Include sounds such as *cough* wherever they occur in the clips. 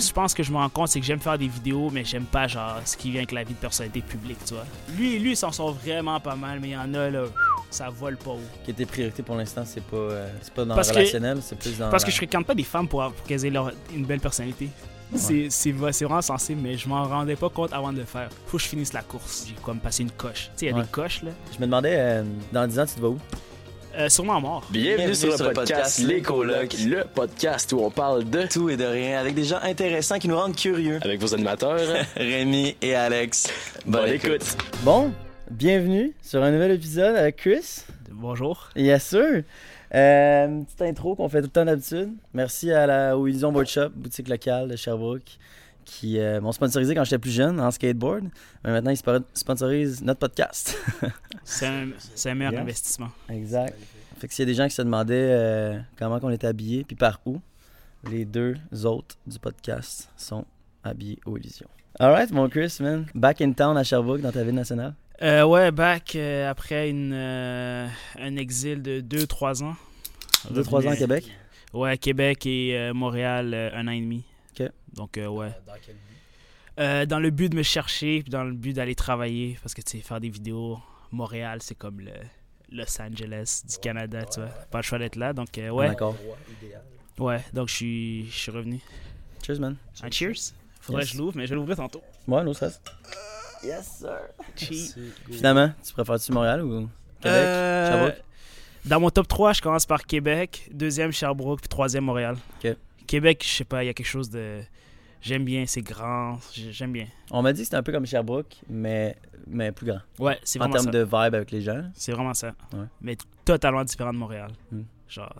je pense que je me rends compte, c'est que j'aime faire des vidéos, mais j'aime pas genre ce qui vient avec la vie de personnalité publique, tu vois. Lui, lui, s'en sort vraiment pas mal, mais il y en a là, ça vole pas haut. Que tes priorités pour l'instant, c'est pas, euh, c'est pas dans Parce le relationnel, c'est plus dans. Parce que je fréquente pas des femmes pour, pour qu'elles aient leur- une belle personnalité. C'est c'est va- c'est vraiment sensible, mais je m'en rendais pas compte avant de le faire. Faut que je finisse la course. J'ai comme passé une coche. Tu sais, il y a Ouais. des coches là. Je me demandais, euh, dans 10 ans, tu te vas où? Euh, sûrement mort. Bienvenue, sur, le podcast Les Colocs, le podcast où on parle de tout et de rien avec des gens intéressants qui nous rendent curieux. avec vos animateurs. *laughs* Rémi et Alex. Bonne écoute. Bon, bienvenue sur un nouvel épisode avec Chris. Bonjour. Yes, sir. Euh, petite intro qu'on fait tout le temps d'habitude. Merci à la au Illusion Board Shop, boutique locale de Sherbrooke, qui euh, m'ont sponsorisé quand j'étais plus jeune en skateboard. Mais maintenant, ils sponsorisent notre podcast. *laughs* C'est un, meilleur investissement. exact. Fait que s'il y a des gens qui se demandaient euh, comment on était habillés, puis par où, les deux autres du podcast sont habillés au Illusion. Alright, mon Chris, man. Back in town à Sherbrooke, dans ta ville nationale? Euh, ouais, back après une, un exil de 2-3 ans. Deux, trois ans à Québec? Ouais, Québec et Montréal, un an et demi. Ok. Donc, euh, ouais. Euh, dans le but de me chercher, puis dans le but d'aller travailler, parce que tu sais, faire des vidéos, Montréal, c'est comme le Los Angeles du Canada, tu vois. Pas le choix d'être là, donc euh, ouais. D'accord. Ouais, donc je suis, je suis revenu. Cheers, man. Ah, cheers. Faudrait Yes. que je l'ouvre, mais je vais l'ouvrir tantôt. Ouais, no stress. Yes, sir. Cheers. Finalement, tu préfères-tu Montréal ou Québec? Euh, Sherbrooke? Dans mon top 3, je commence par Québec, deuxième Sherbrooke, puis troisième Montréal. Ok. Québec, je sais pas, il y a quelque chose de. J'aime bien, c'est grand, j'ai- j'aime bien. On m'a dit que c'était un peu comme Sherbrooke, mais, mais plus grand. Ouais, c'est En vraiment termes ça. de vibe avec les gens. C'est vraiment ça. Ouais. Mais totalement différent de Montréal. Hmm. Genre,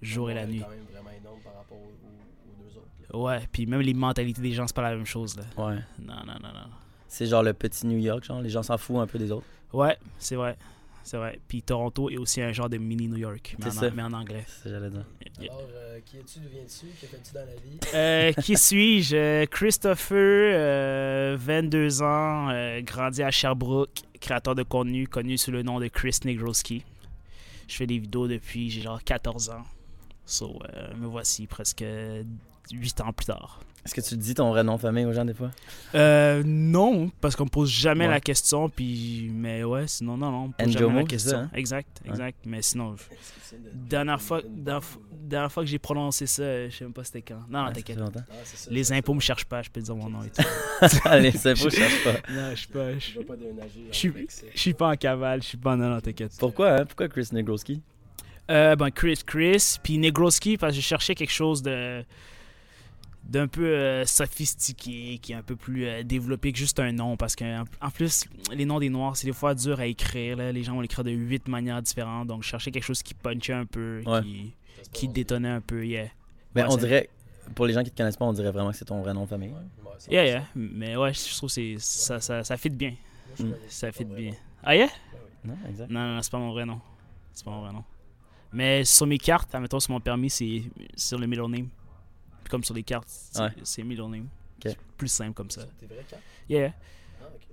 jour et la nuit. quand même vraiment énorme par rapport aux, aux- aux deux autres. là. Ouais, puis même les mentalités des gens, c'est pas la même chose, là. Ouais. Non, non, non, non. C'est genre le petit New York, genre. Les gens s'en foutent un peu des autres. Ouais, c'est vrai. C'est vrai. Puis Toronto est aussi un genre de mini New York, mais, en, ça. mais en anglais. C'est j'allais dire. Yeah. Alors, euh, qui es-tu, d'où viens-tu, que fais-tu dans la vie? Euh, qui suis-je? Euh, Christopher, euh, 22 ans, euh, grandi à Sherbrooke, créateur de contenu connu sous le nom de Chris Negroski. Je fais des vidéos depuis j'ai genre 14 ans. So, euh, me voici presque 8 ans plus tard. Est-ce que tu dis ton vrai nom de famille aux gens des fois? Euh, non, parce qu'on me pose jamais Ouais. la question, puis mais ouais, sinon non, non, on me pose Njomo, jamais la c'est question. ça, hein? Exact, Ouais. exact, mais sinon, de- dernière fois, dernière, fois- dernière fois que j'ai prononcé ça, je sais même pas c'était quand. Non, non, Ouais, ça t'inquiète. Ah, Les impôts me cherchent pas, je peux te dire mon nom et tout. *laughs* les impôts, je cherche pas. *laughs* non, je suis pas, je, Je je je suis pas en cavale, je suis pas non, non, t'inquiète. Pourquoi, hein? Pourquoi Chris Negroski? Euh, ben Chris, Chris, puis Negroski parce que je cherchais quelque chose de d'un peu euh, sophistiqué, qui est un peu plus euh, développé que juste un nom, parce que en- plus, les noms des noirs, c'est des fois dur à écrire, là. les gens vont l'écrire de huit manières différentes, donc je cherchais quelque chose qui punchait un peu, Ouais. qui, détonnait un peu, yeah. Ouais, on dirait, pour les gens qui te connaissent pas, on dirait vraiment que c'est ton vrai nom de famille. Ouais, Yeah, yeah, mais ouais, je trouve que c'est- ça, ça, ça fit bien, Mm. ça fit bien. Ah yeah? Non, exact. Non, non, c'est pas mon vrai nom. C'est pas mon vrai nom. Mais sur mes cartes, admettons sur mon permis, c'est sur le middle name. Comme sur les cartes, c'est Ouais. c'est middle name. C'est plus simple comme ça. Tes vrais cartes? Yeah.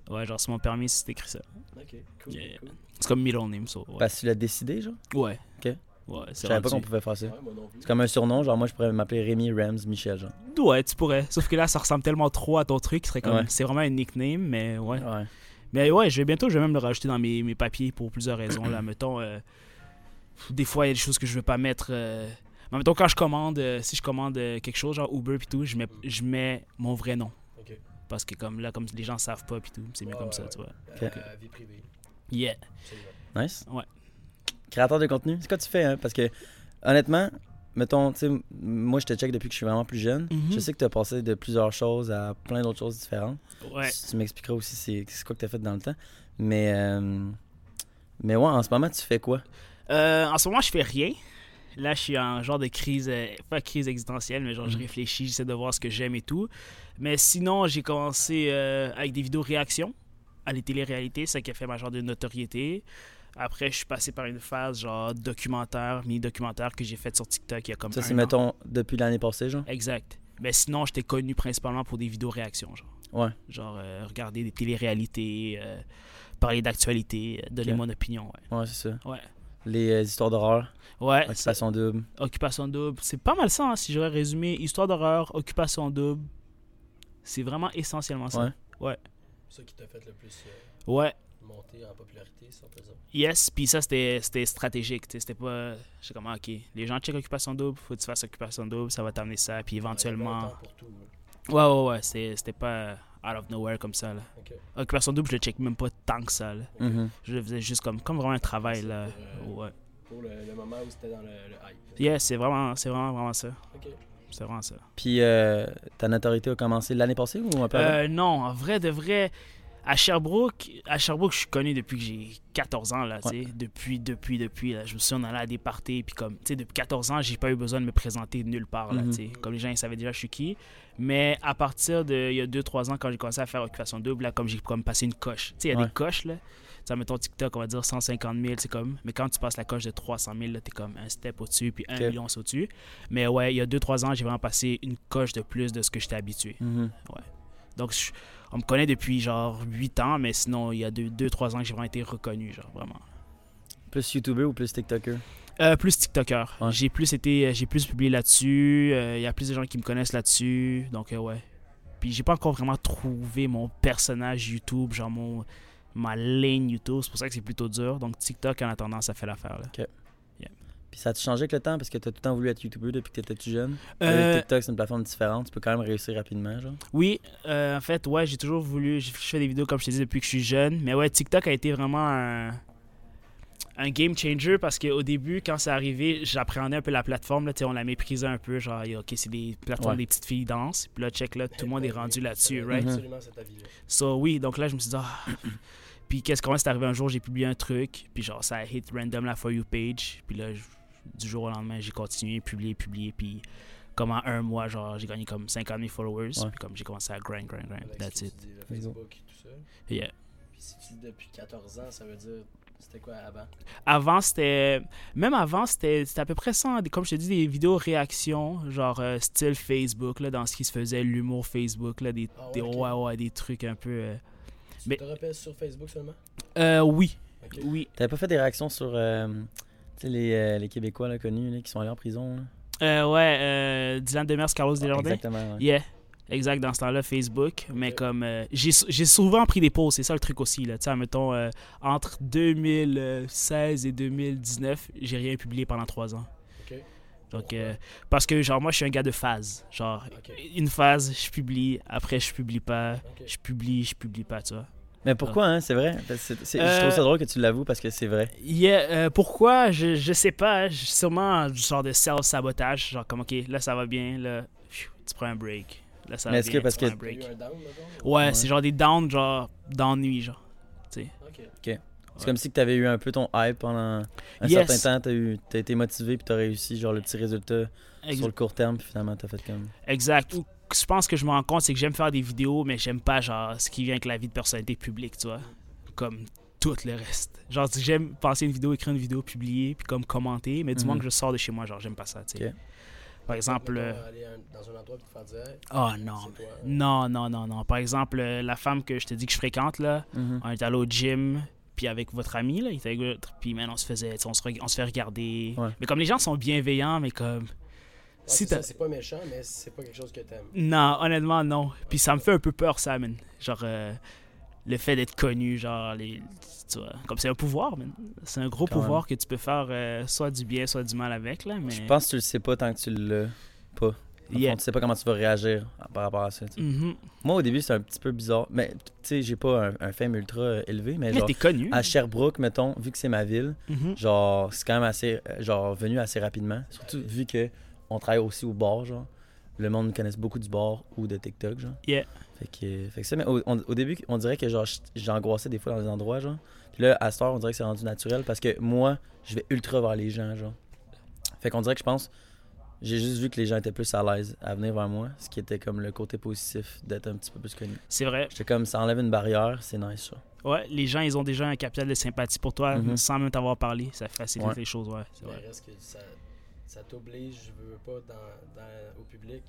Ah. Ouais, genre sur mon permis, c'est écrit ça. Ok, cool. Yeah. cool. C'est comme middle name, ça. Ouais. Parce que tu l'as décidé, genre? ouais. Ok. Ouais, Je c'est savais pas qu'on pouvait faire ça. Ouais. C'est comme un surnom, genre moi je pourrais m'appeler Rémi Rams Michel, genre. Ouais, tu pourrais. Sauf que là, ça ressemble tellement trop à ton truc. ce serait comme... Ouais. C'est vraiment un nickname, mais ouais. Ouais. Mais ouais, je vais bientôt, je vais même le rajouter dans mes, mes papiers pour plusieurs raisons. Là, *clears throat* mettons, euh, des fois, il y a des choses que je veux pas mettre. euh, Mais mettons, quand je commande, euh, si je commande euh, quelque chose, genre Uber puis tout, je mets, je mets mon vrai nom. Parce que comme là, comme les gens savent pas puis tout, c'est mieux comme ouais, ça, ouais. tu vois. Euh, vie privée. Yeah. absolument. Nice. Ouais. Créateur de contenu, c'est quoi tu fais, hein? Parce que, honnêtement, mettons, tu sais, moi je te check depuis que je suis vraiment plus jeune. Mhm. Je sais que tu as passé de plusieurs choses à plein d'autres choses différentes. Ouais. Tu, tu m'expliqueras aussi c'est c'est quoi que tu as fait dans le temps. Mais, euh, mais ouais, en ce moment, tu fais quoi? Euh, en ce moment, je fais rien. Là, je suis en genre de crise, euh, pas crise existentielle, mais genre je Mhm. réfléchis, j'essaie de voir ce que j'aime et tout. Mais sinon, j'ai commencé euh, avec des vidéos réactions à les téléréalités, ça qui a fait ma genre de notoriété. Après, je suis passé par une phase genre documentaire, mini-documentaire que j'ai fait sur TikTok il y a comme Ça, c'est, mettons, depuis l'année passée, genre? Exact. Mais sinon, j'étais connu principalement pour des vidéos réactions, genre. Ouais. Genre euh, regarder des téléréalités, euh, parler d'actualité, euh, donner mon opinion, ouais. Ouais, c'est ça. Ouais. Les euh, histoires d'horreur, Ouais, Occupation Double. Occupation Double. C'est pas mal ça, hein, si j'aurais résumé. Histoire d'horreur, Occupation Double. C'est vraiment essentiellement ça. Ouais. C'est ça qui t'a fait le plus euh, Ouais. monter en popularité, peut dire. Yes, puis ça, c'était c'était stratégique. C'était pas. Je sais comment, ok. Les gens check Occupation Double, faut que tu fasses Occupation Double, ça va t'amener ça. Puis éventuellement. temps pour tout. Ouais, ouais, ouais. c'est- C'était pas out of nowhere comme ça, là. Ok. Occupation Double, je le check même pas tant que ça, là. Mhm. Je le faisais juste comme, comme vraiment un travail, là. pour, euh, Ouais. Pour le, le moment où c'était dans le, le hype. Yes, c'est vraiment, c'est vraiment, vraiment ça. C'est vraiment ça. Puis euh, ta notoriété a commencé l'année passée ou un peu avant? Euh, non, en vrai, de vrai, à Sherbrooke, à Sherbrooke, je suis connu depuis que j'ai 14 ans, là. Depuis, depuis, depuis, là. Je me suis en allé à des parties, puis comme, tu sais, depuis 14 ans, j'ai pas eu besoin de me présenter nulle part, là, sais. Comme les gens, ils savaient déjà je suis qui. Mais à partir de, il y a 2-3 ans, quand j'ai commencé à faire Occupation Double, là, comme j'ai comme passé une coche. Tu sais, il y a Ouais. des coches, là. Sais, mettons TikTok, on va dire 150 000, c'est comme. Mais quand tu passes la coche de 300 000, là, t'es comme un step au-dessus, puis un million au-dessus. Mais ouais, il y a 2-3 ans, j'ai vraiment passé une coche de plus de ce que j'étais habitué. Mhm. Donc, je- on me connaît depuis genre 8 ans, mais sinon, il y a 2-3 ans que j'ai vraiment été reconnu, genre vraiment. Plus YouTuber ou plus TikToker? Euh, plus TikToker. Ouais. J'ai plus été, j'ai plus publié là-dessus. euh, Il y a plus de gens qui me connaissent là-dessus. Donc, euh, ouais. Puis, j'ai pas encore vraiment trouvé mon personnage YouTube, genre mon, ma ligne YouTube. C'est pour ça que c'est plutôt dur. Donc, TikTok, en attendant, ça fait l'affaire. là. Puis ça a changé avec le temps? Parce que t'as tout le temps voulu être YouTuber depuis que t'étais tout jeune? Euh, Avec TikTok, c'est une plateforme différente. Tu peux quand même réussir rapidement, genre. Oui, euh, en fait, ouais, j'ai toujours voulu. Je fais des vidéos, comme je te dis, depuis que je suis jeune. Mais ouais, TikTok a été vraiment un, un game changer parce qu'au début, quand c'est arrivé, j'appréhendais un peu la plateforme. Là, tu on la méprisait un peu. Genre, ok, c'est des plateformes Ouais. des petites filles dansent. Puis là, check, là, tout le monde est rendu là-dessus, right? Absolument cet avis-là. So, oui, donc là, je me suis dit, ah. Puis qu'est-ce qu'on c'est arrivé un jour, j'ai publié un truc. Puis genre, ça a hit random la For You page. Puis là, je- du jour au lendemain, j'ai continué, publié, publié. Puis comme en un mois, genre, j'ai gagné comme 50 000 followers. Ouais. Puis comme j'ai commencé à grind, grind, grind. Avec That's it. tu dis, le Facebook et tout ça. Yeah. Puis si tu dis depuis 14 ans, ça veut dire. C'était quoi avant? Avant, c'était. Même avant, c'était c'était à peu près ça. des- Comme je te dis, des vidéos réactions, genre euh, style Facebook, là, dans ce qui se faisait, l'humour Facebook, là, des, Ah des, ok. ouais, ouais, des trucs un peu. euh, Tu Mais- te rappelles sur Facebook seulement? Euh, oui, Ok. oui. T'avais pas fait des réactions sur euh, tu sais, les, euh, les Québécois là, connus là, qui sont allés en prison? Là? Euh, ouais, euh, Dylan Demers, Carlos Desjardins. Exactement. ouais. Yeah. Exact, dans ce temps-là, Facebook. Mais comme. euh, j'ai j'ai souvent pris des pauses, c'est ça le truc aussi. Là. Tu sais, mettons, euh, entre 2016 et 2019, j'ai rien publié pendant trois ans. Ok. Donc, euh, parce que, genre, moi, je suis un gars de phase. Genre, une phase, je publie, après, je publie pas. Je publie, je publie pas, tu vois. Mais pourquoi, hein? C'est vrai? Parce que c'est- c'est- Je Euh, trouve ça drôle que tu l'avoues parce que c'est vrai. Yeah, euh, pourquoi? Je, je sais pas. hein, Sûrement du genre de self-sabotage. Genre, comme, ok, là, ça va bien, là, pfiou, tu prends un break. Là, ça Mais va est-ce bien, que parce tu prends que- un eu break. un down, mettons Ouais, Ouais. c'est genre des downs, genre, d'ennui, genre. Ok. C'est comme si tu avais eu un peu ton hype pendant un Yes. certain temps. T'as eu- t'as été motivé puis t'as réussi genre le petit résultat sur le court terme puis finalement t'as fait comme. Exact. Ou je pense que je me rends compte, c'est que j'aime faire des vidéos, mais j'aime pas genre ce qui vient avec la vie de personnalité publique, tu vois. Comme tout le reste. Genre, j'aime passer une vidéo, écrire une vidéo, publier, puis comme commenter, mais du moment que je sors de chez moi, genre, j'aime pas ça, tu sais. Par exemple. Euh, aller dans un endroit et te faire dire. Oh non, non, non, non, non. Par exemple, euh, la femme que je te dis que je fréquente, là, Mhm. on est allé au gym, puis avec votre ami, là, il était avec l'autre, puis man, on se faisait, tu sais, on se, on se fait regarder. Ouais. Mais comme les gens sont bienveillants, mais comme. Ouais, si c'est t'as- ça, c'est pas méchant, mais c'est pas quelque chose que t'aimes. Non, honnêtement, non. Puis ça me fait un peu peur, ça, man. Genre, euh, le fait d'être connu, genre, les, tu vois, comme c'est un pouvoir, man. C'est un gros Quand pouvoir que tu peux faire euh, soit du bien, soit du mal avec, là, mais... Je pense que tu le sais pas tant que tu l'as pas. Yeah. fond, tu sais pas comment tu vas réagir par rapport à ça. tu sais. Mhm. Moi au début c'est un petit peu bizarre. Mais tu sais, j'ai pas un, un fame ultra euh, élevé, mais Mais genre t'es connu. à Sherbrooke, mettons, vu que c'est ma ville, Mhm. genre c'est quand même assez genre venu assez rapidement. Surtout vu que on travaille aussi au bar, genre. Le monde connaît beaucoup du bar ou de TikTok, genre. Yeah. Fait que, fait que ça, mais au, on- au début, on dirait que genre j'angoissais des fois dans des endroits, genre. Puis là, à cette heure, on dirait que c'est rendu naturel parce que moi, je vais ultra vers les gens, genre. Fait qu'on dirait que je pense, j'ai juste vu que les gens étaient plus à l'aise à venir vers moi, ce qui était comme le côté positif d'être un petit peu plus connu. C'est vrai. J'étais comme, ça enlève une barrière, c'est nice, ça. Ouais, les gens, ils ont déjà un capital de sympathie pour toi, Mhm. sans même t'avoir parlé. Ça facilite Ouais. les choses, ouais. C'est Mais vrai. reste que ça, ça t'oblige, je veux pas, dans, dans- au public,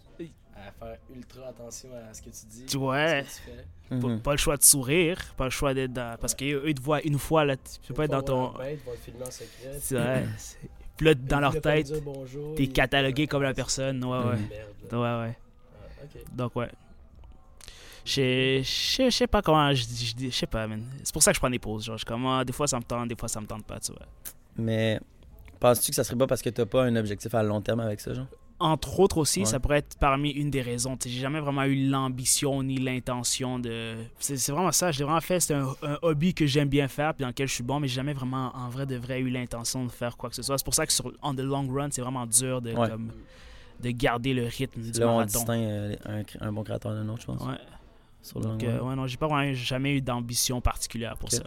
à faire ultra attention à ce que tu dis, Tu vois, à ce que tu fais. pas, Mhm. pas le choix de sourire, pas le choix d'être dans. Parce qu'eux, ils te voient une fois, là, tu peux pas être dans ton. Ils vont te filmer en secret. C'est vrai. Puis là, dans Ils leur tête, t'es ils- catalogué comme la personne. Ouais, ouais. Mhm. Merde, là. Ouais, ouais. Ah. Donc, ouais. Je sais- je sais- je sais pas comment je sais pas, man. C'est pour ça que je prends des pauses. Genre, je suis comme, ah, des fois ça me tente, des fois ça me tente pas, tu vois. Mais penses-tu que ça serait pas parce que t'as pas un objectif à long terme avec ça, genre? Entre autres aussi, Ouais. ça pourrait être parmi une des raisons. J'ai jamais vraiment eu l'ambition ni l'intention de. C'est vraiment ça. J'ai vraiment fait. C'est un, un hobby que j'aime bien faire puis dans lequel je suis bon, mais j'ai jamais vraiment, en vrai de vrai, eu l'intention de faire quoi que ce soit. C'est pour ça que sur on the long run, c'est vraiment dur de, Ouais. comme, de garder le rythme du Là, on distingue euh, un, bon créateur d'un autre, je pense. Ouais. Sur le Donc, long euh, run. ouais, non, j'ai pas vraiment jamais eu d'ambition particulière pour ça.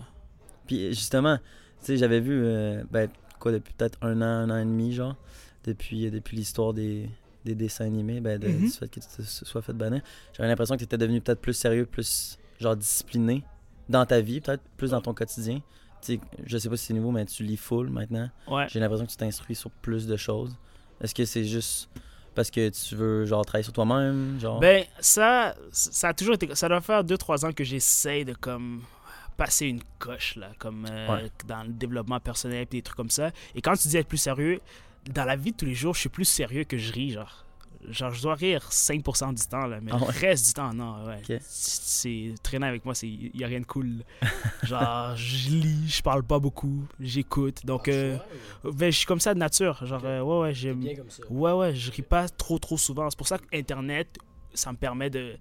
Puis justement, tu sais, j'avais vu, euh, ben, quoi, depuis peut-être un an, un an et demi, genre, depuis, depuis l'histoire des, des dessins animés, ben, de, Mhm. du fait que tu te sois fait bannir, j'avais l'impression que tu étais devenu peut-être plus sérieux, plus, genre, discipliné dans ta vie, peut-être plus dans ton quotidien. Tu sais, je sais pas si c'est nouveau, mais tu lis full maintenant. Ouais. J'ai l'impression que tu t'instruis sur plus de choses. Est-ce que c'est juste parce que tu veux, genre, travailler sur toi-même, genre? Ben, ça, ça a toujours été. Ça doit faire 2-3 ans que j'essaye de comme passer une coche, là, comme euh, Ouais. dans le développement personnel et des trucs comme ça. Et quand tu dis être plus sérieux, dans la vie de tous les jours, je suis plus sérieux que je ris, genre. Genre, je dois rire 5% du temps, là, mais Ah ouais? le reste du temps, non, ouais. Ok. C'est traîner avec moi, il n'y a rien de cool. *laughs* genre, je lis, je parle pas beaucoup, j'écoute. Donc, Ah, euh, ouais, ben, je suis comme ça de nature. Genre, euh, ouais, ouais, j'aime. bien comme ça. Ouais, ouais, je ris pas trop, trop souvent. C'est pour ça que Internet, ça me permet de.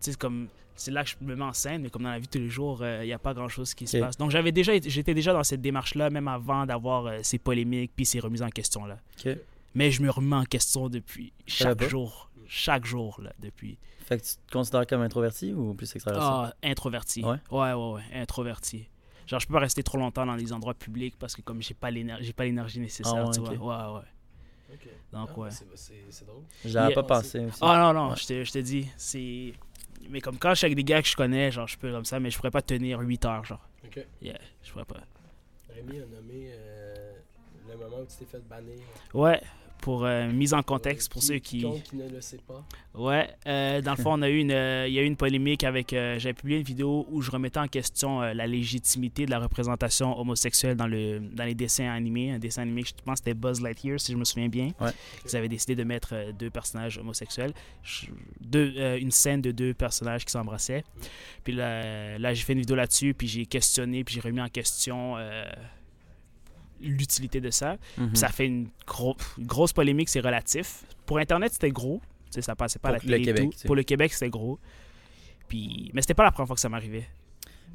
Tu sais, comme. C'est là que je me mets en scène, mais comme dans la vie de tous les jours, il n'y a pas grand chose qui se passe. Donc, j'avais déjà, j'étais déjà dans cette démarche-là, même avant d'avoir euh, ces polémiques puis ces remises en question-là. Mais je me remets en question depuis chaque jour. Chaque jour, là, depuis. Fait que tu te considères comme introverti ou plus extraverti? Ah, introverti. Ouais? ouais, ouais, ouais, introverti. Genre, je peux pas rester trop longtemps dans les endroits publics parce que comme j'ai pas l'énergie, j'ai pas l'énergie nécessaire, Ah ouais, tu ok. vois. Ouais, ouais. Donc, Ah, ouais. c'est- drôle. J'avais Yeah. pas pensé aussi. Ah non, non, Ouais. je te, je te dis, c'est. Mais comme quand je suis avec des gars que je connais, genre, je peux comme ça, mais je pourrais pas tenir 8 heures, genre. Ok. Yeah, je pourrais pas. Rémi a nommé euh, le moment où tu t'es fait bannir. Ouais, pour euh, mise en contexte, pour Qui- ceux qui. qui ne le sait pas. Ouais, euh, dans le fond, on a eu une, euh, il y a eu une polémique avec. euh, J'avais publié une vidéo où je remettais en question euh, la légitimité de la représentation homosexuelle dans, le, dans les dessins animés. Un dessin animé, je pense que c'était Buzz Lightyear, si je me souviens bien. Ouais. Ils avaient décidé de mettre euh, deux personnages homosexuels, Je- deux, euh, une scène de deux personnages qui s'embrassaient. Puis là, là, j'ai fait une vidéo là-dessus, puis j'ai questionné, puis j'ai remis en question euh, l'utilité de ça. Mhm. Ça fait une, gros- une grosse polémique, c'est relatif. Pour Internet, c'était gros. Tu sais, ça passait pas à la le télé Québec, tout. Pour le Québec, c'était gros. Puis... Mais c'était pas la première fois que ça m'arrivait.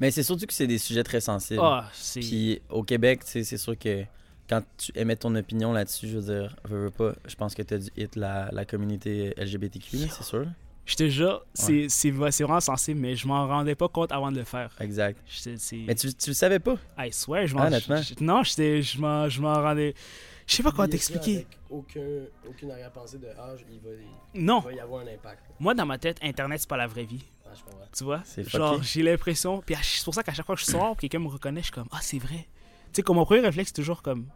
Mais c'est surtout que c'est des sujets très sensibles. Ah. Puis au Québec, c'est sûr que quand tu émets ton opinion là-dessus, je veux dire, veux, veux pas, je pense que tu as dû hit la, la communauté LGBTQ, c'est sûr. Je te jure, c'est, c'est, c'est vraiment sensible, mais je m'en rendais pas compte avant de le faire. Exact. Je, c'est... Mais tu, tu le savais pas? I swear, je m'en... Honnêtement. je- non, je m'en, je m'en rendais... Je sais pas comment t'expliquer. Aucun, aucune arrière-pensée de âge, il va, il Non, va y avoir un impact. moi, dans ma tête, Internet, c'est pas la vraie vie. Ah, je comprends. Tu vois? C'est Genre, j'ai l'impression. Puis c'est pour ça qu'à chaque fois que je sors, quelqu'un me reconnaît, je suis comme, ah, c'est vrai. Tu sais, comme mon premier réflexe, c'est toujours comme,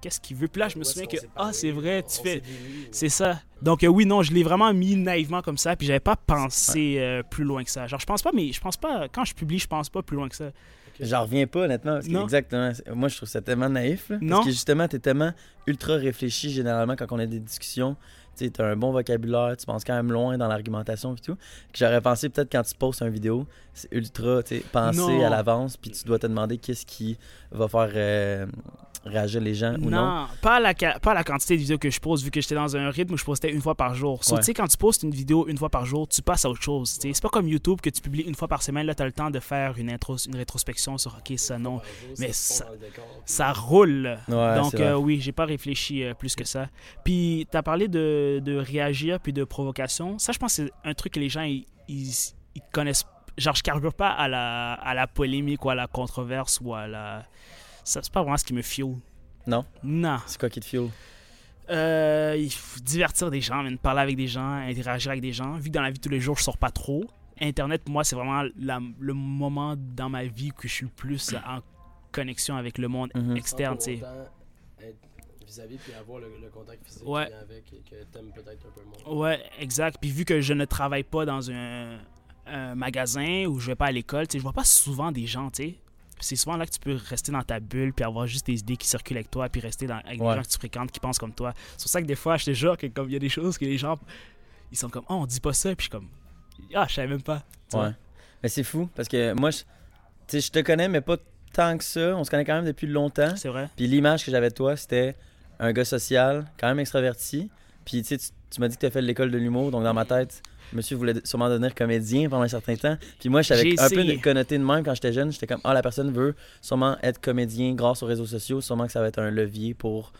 qu'est-ce qu'il veut? Puis là, je me souviens que, ah, c'est vrai, tu on fais. C'est ça. Donc, euh, oui, non, je l'ai vraiment mis naïvement comme ça, puis j'avais pas pensé euh, plus loin que ça. Genre, je pense pas, mais je pense pas, quand je publie, je pense pas plus loin que ça. J'en reviens pas, honnêtement. Parce que Non. exactement. c'est- Moi, je trouve ça tellement naïf. là, Non. Parce que justement, t'es tellement ultra réfléchi généralement quand on a des discussions. Tu t'as un bon vocabulaire, tu penses quand même loin dans l'argumentation et tout. Que j'aurais pensé peut-être quand tu postes une vidéo, c'est ultra, pensé Non. à l'avance, puis tu dois te demander qu'est-ce qui va faire euh, réagir les gens ou non. Non, pas la, pas la quantité de vidéos que je pose, vu que j'étais dans un rythme où je postais une fois par jour. So, Ouais. tu sais, quand tu postes une vidéo une fois par jour, tu passes à autre chose. C'est pas comme YouTube que tu publies une fois par semaine. Là, tu as le temps de faire une, intro, une rétrospection sur OK, ça non. Mais ça- décor, puis- Ça roule. Ouais, Donc, euh, oui, j'ai pas réfléchi euh, plus que ça. Puis, tu as parlé de, de réagir puis de provocation. Ça, je pense que c'est un truc que les gens, ils, ils, ils connaissent. Genre, je carbure pas à la, à la polémique ou à la controverse ou à la. Ça, c'est pas vraiment ce qui me fuel. Non? Non. C'est quoi qui te fuel? Euh, il faut divertir des gens, man, parler avec des gens, interagir avec des gens. Vu que dans la vie de tous les jours, je sors pas trop. Internet, pour moi, c'est vraiment la- le moment dans ma vie que je suis le plus en connexion avec le monde Mhm. externe, Sans tu sais. pour autant être vis-à-vis, puis avoir le, le contact physique Ouais. qui vient avec et que t'aimes peut-être un peu moins. Ouais, exact. Puis vu que je ne travaille pas dans un, un magasin ou je vais pas à l'école, tu sais, je vois pas souvent des gens, tu sais. C'est souvent là que tu peux rester dans ta bulle puis avoir juste des idées qui circulent avec toi puis rester dans- avec Ouais. des gens que tu fréquentes qui pensent comme toi. C'est pour ça que des fois, je te jure que comme il y a des choses que les gens ils sont comme "Oh, on dit pas ça." Puis je suis comme "Ah, je savais même pas." Tu Ouais. vois? Mais c'est fou parce que moi, je, tu sais, je te connais, mais pas tant que ça. On se connaît quand même depuis longtemps. C'est vrai. Puis l'image que j'avais de toi, c'était un gars social, quand même extraverti. Puis tu sais, tu, m'as dit que tu as fait l'école de l'humour, donc dans ma tête, monsieur voulait sûrement devenir comédien pendant un certain temps. Puis moi, j'avais un peu essayé. connoté de même quand j'étais jeune. J'étais comme, ah, la personne veut sûrement être comédien grâce aux réseaux sociaux, sûrement que ça va être un levier pour,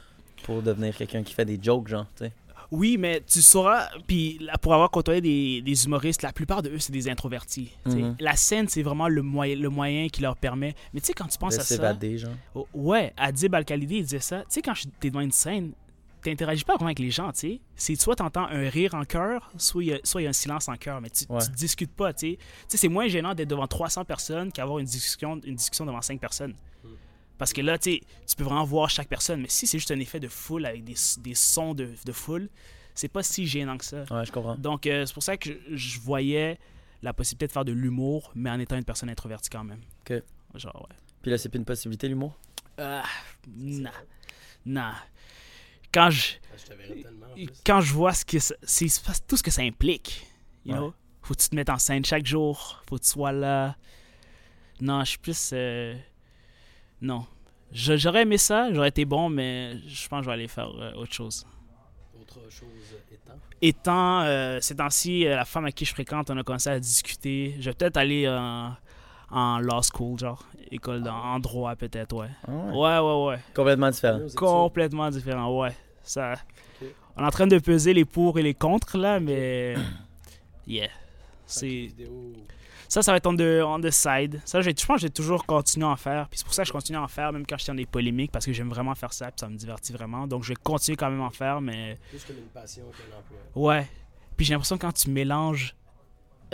pour devenir quelqu'un qui fait des jokes, genre, tu sais. Oui, mais tu sauras, puis pour avoir côtoyé des, des humoristes, la plupart de eux, c'est des introvertis. Mhm. La scène, c'est vraiment le moyen, le moyen qui leur permet. Mais tu sais, quand tu penses De à ça. s'évader, genre. Oh, ouais, Adib Al-Khalidi, il disait ça. Tu sais, quand t'es devant une scène, t'interagis pas vraiment avec les gens, tu sais. C'est soit t'entends un rire en chœur, soit il y, a- y un silence en chœur, mais tu, Ouais. tu discutes pas, tu sais. Tu sais, c'est moins gênant d'être devant 300 personnes qu'avoir une discussion, une discussion devant 5 personnes. Parce que là, tu sais, tu peux vraiment voir chaque personne, mais si c'est juste un effet de foule avec des, des sons de, de foule, c'est pas si gênant que ça. Ouais, je comprends. Donc, euh, c'est pour ça que je, je voyais la possibilité de faire de l'humour, mais en étant une personne introvertie quand même. Ok. Genre, ouais. Puis là, c'est plus une possibilité, l'humour? Ah, nah. Nah. Quand je, Ah, Je quand je vois ce que ça- tout ce que ça implique, you Ouais. know, faut que tu te mettes en scène chaque jour, faut que tu sois là. Non, je suis plus. euh, Non. J'aurais aimé ça, j'aurais été bon, mais je pense que je vais aller faire euh, autre chose. Autre chose étant? Étant, euh, ces temps-ci, euh, la femme à qui je fréquente, on a commencé à discuter. Je vais peut-être aller en, en law school, genre, école de- en droit, peut-être, ouais. Ah ouais. Ouais, ouais, ouais. Complètement différent. Complètement différent, ouais. Ça... On est en train de peser les pour et les contre, là, mais... Yeah. C'est... Ça, ça va être on the, on the side. Ça, je, pense que je vais toujours continuer à en faire. Puis c'est pour ça que je continue à en faire, même quand je dans des polémiques, parce que j'aime vraiment faire ça, puis ça me divertit vraiment. Donc, je vais continuer quand même à en faire, mais... Plus comme une passion qu'un emploi. Ouais. Puis j'ai l'impression que quand tu mélanges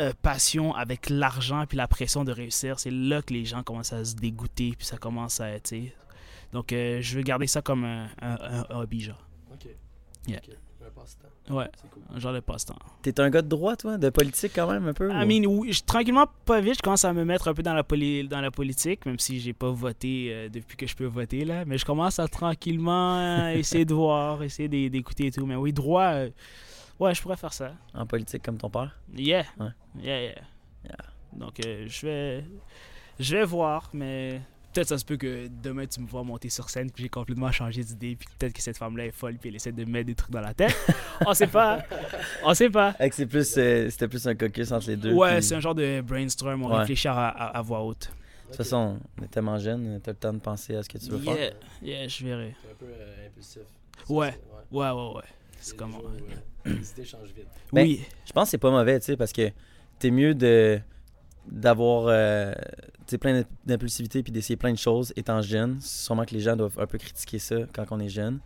euh, passion avec l'argent puis la pression de réussir, c'est là que les gens commencent à se dégoûter, puis ça commence à être... tu sais. Donc, euh, je veux garder ça comme un, un- un hobby, genre. Ok. Yeah. Ok. Passe-temps. Ouais, C'est cool. un genre de passe-temps. T'es un gars de droit, toi, de politique quand même, un peu? I ou- mean, oui, je- tranquillement, pas vite, je commence à me mettre un peu dans la, poli- dans la politique, même si j'ai pas voté euh, depuis que je peux voter, là. Mais je commence à tranquillement euh, essayer de voir, *laughs* essayer d'é- d'écouter et tout. Mais oui, droit, euh, ouais, je pourrais faire ça. En politique comme ton père? Yeah. Ouais. Yeah, yeah. Yeah. Donc, euh, je vais je vais voir, mais peut-être ça se peut que demain tu me vois monter sur scène puis j'ai complètement changé d'idée puis peut-être que cette femme-là est folle puis elle essaie de me mettre des trucs dans la tête. *laughs* On sait pas. On sait pas. Fait que c'est plus, euh, c'était plus un caucus entre les deux. Ouais, puis- c'est un genre de brainstorm, on Ouais. réfléchit à, à- à voix haute. De toute façon, on est tellement jeune, t'as le temps de penser à ce que tu veux Yeah, faire. yeah, je verrai. C'est un peu euh, impulsif. Ouais. Ouais, ouais, ouais. C'est comment. les idées changent vite. Ben, Oui, Je pense que c'est pas mauvais, tu sais, parce que t'es mieux de d'avoir euh, tu sais, plein d'impulsivité puis d'essayer plein de choses étant jeune. Sûrement que les gens doivent un peu critiquer ça quand on est jeune.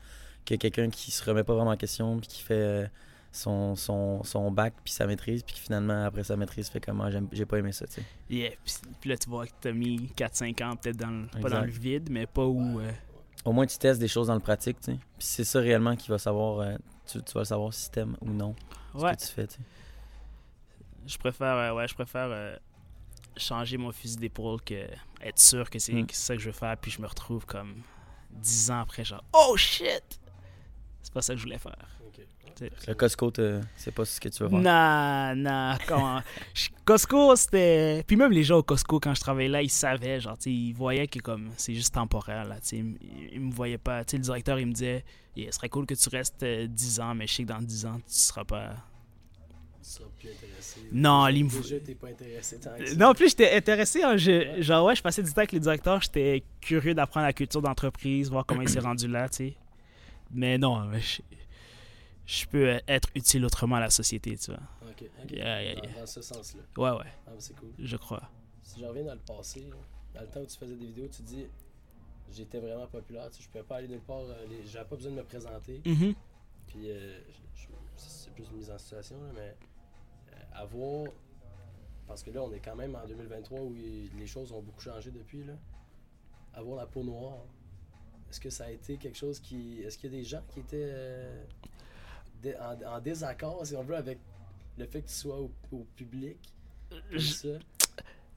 Que quelqu'un qui se remet pas vraiment en question puis qui fait euh, son, son, son bac puis sa maîtrise puis qui finalement après sa maîtrise fait comme ah, j'aime- j'ai pas aimé ça, tu sais. yeah. Puis, là, tu vois que t'as mis 4-5 ans peut-être dans le, pas dans le vide, mais pas où. euh, Au moins tu testes des choses dans le pratique, tu sais. Puis c'est ça réellement qui va savoir euh, tu, tu vas le savoir si t'aimes ou non ce que tu fais, tu sais. Je préfère, euh, ouais, je préfère euh, changer mon fusil d'épaule que être sûr que c'est Mm. que c'est ça que je veux faire, puis je me retrouve comme 10 ans après, genre, oh shit! C'est pas ça que je voulais faire. Le Costco, c'est pas ce que tu veux faire. Nah, nah, comment? Costco, c'était. Puis même les gens au Costco, quand je travaillais là, ils savaient, genre, ils voyaient que comme c'est juste temporaire, là, tu sais. Ils, ils me voyaient pas. Tu sais, le directeur, il me disait, Yeah, ce serait cool que tu restes euh, 10 ans, mais je sais que dans 10 ans, tu seras pas. Tu seras plus intéressé. Non, me- Déjà, t'es pas intéressé tant que ça. Non, en plus, j'étais intéressé. hein, je- genre, ouais, je passais du temps avec les directeurs. J'étais curieux d'apprendre la culture d'entreprise, voir comment il s'est rendu là, tu sais. Mais non, mais je, je peux être utile autrement à la société, tu vois. Ok, ok. Yeah, yeah, Dans- yeah. Dans ce sens-là. Ouais, ouais, Ah, c'est cool. je crois. Si je reviens dans le passé, dans le temps où tu faisais des vidéos, tu dis j'étais vraiment populaire, tu sais, je pouvais pas aller nulle part, euh, les- j'avais pas besoin de me présenter. Mhm. Puis euh, c'est plus une mise en situation, là, mais avoir. Parce que là, on est quand même en 2023 où il- les choses ont beaucoup changé depuis. Là. Avoir la peau noire, est-ce que ça a été quelque chose qui. Est-ce qu'il y a des gens qui étaient euh, dé- en, en désaccord, si on veut, avec le fait que tu sois au, au public? Comme ça?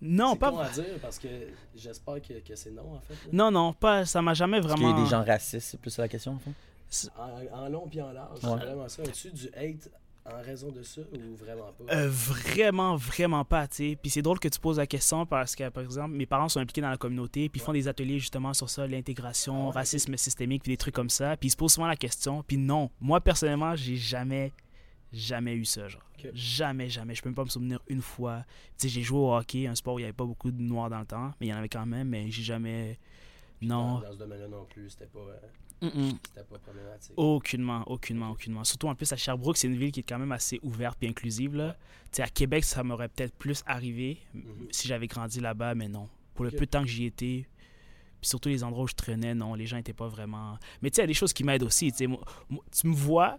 Non, pas. con à dire parce que j'espère que, que c'est non, en fait. là. Non, non, pas. Ça m'a jamais Est-ce qu'il y vraiment. a des gens racistes, c'est plus ça la question, en fait? En, en long puis en large, Ouais. c'est vraiment ça. As-tu du hate en raison de ça ou vraiment pas? Euh, vraiment, vraiment pas, tu sais. Puis c'est drôle que tu poses la question parce que, par exemple, mes parents sont impliqués dans la communauté, puis ils font des ateliers justement sur ça, l'intégration, Ah ouais, racisme systémique, puis des trucs comme ça. Puis ils se posent souvent la question. Puis non, moi personnellement, j'ai jamais, jamais eu ça, genre. Jamais, jamais. Je peux même pas me souvenir une fois. Tu sais, j'ai joué au hockey, un sport où il y avait pas beaucoup de noirs dans le temps, mais il y en avait quand même, mais j'ai jamais. Dans, Non. dans ce domaine-là non plus, c'était pas, euh, Mm-mm. c'était pas problématique. Aucunement, aucunement, aucunement. Surtout en plus à Sherbrooke, c'est une ville qui est quand même assez ouverte et inclusive. Là. Tu sais, à Québec, ça m'aurait peut-être plus arrivé Mhm. si j'avais grandi là-bas, mais non. Pour le peu de temps que j'y étais, puis surtout les endroits où je traînais, non, les gens n'étaient pas vraiment. Mais tu sais, il y a des choses qui m'aident aussi. Moi- moi- tu me vois,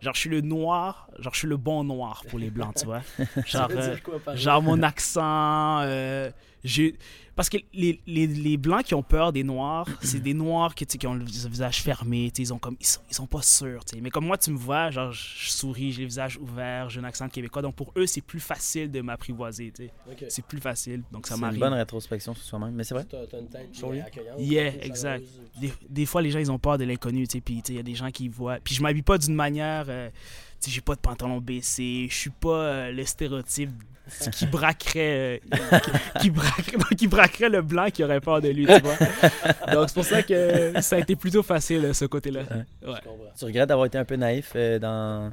genre je suis le noir, genre je suis le bon noir pour les blancs, tu vois. *laughs* Genre, euh, genre mon accent. euh, j'ai- Parce que les, les, les blancs qui ont peur des noirs, *clears throat* c'est des noirs qui, qui ont le vis- visage fermé, ils, ont comme, ils, sont, ils sont pas sûrs. Mais comme moi, tu me vois, genre, je souris, j'ai le visage ouvert, j'ai un accent québécois. Donc pour eux, c'est plus facile de m'apprivoiser. C'est plus facile. Donc ça C'est une m'arrive. bonne rétrospection sur soi-même, mais c'est vrai. T'as une tête. Yeah, exact. Des, des fois, les gens, ils ont peur de l'inconnu, puis il y a des gens qui voient. Puis je m'habille pas d'une manière, euh, j'ai pas de pantalon baissé, je suis pas euh, le stéréotype qui braquerait, euh, qui, qui braquerait, *laughs* qui braquerait le blanc qui aurait peur de lui, tu vois. Donc c'est pour ça que ça a été plutôt facile, euh, ce côté-là. Ouais. Tu regrettes d'avoir été un peu naïf euh, dans...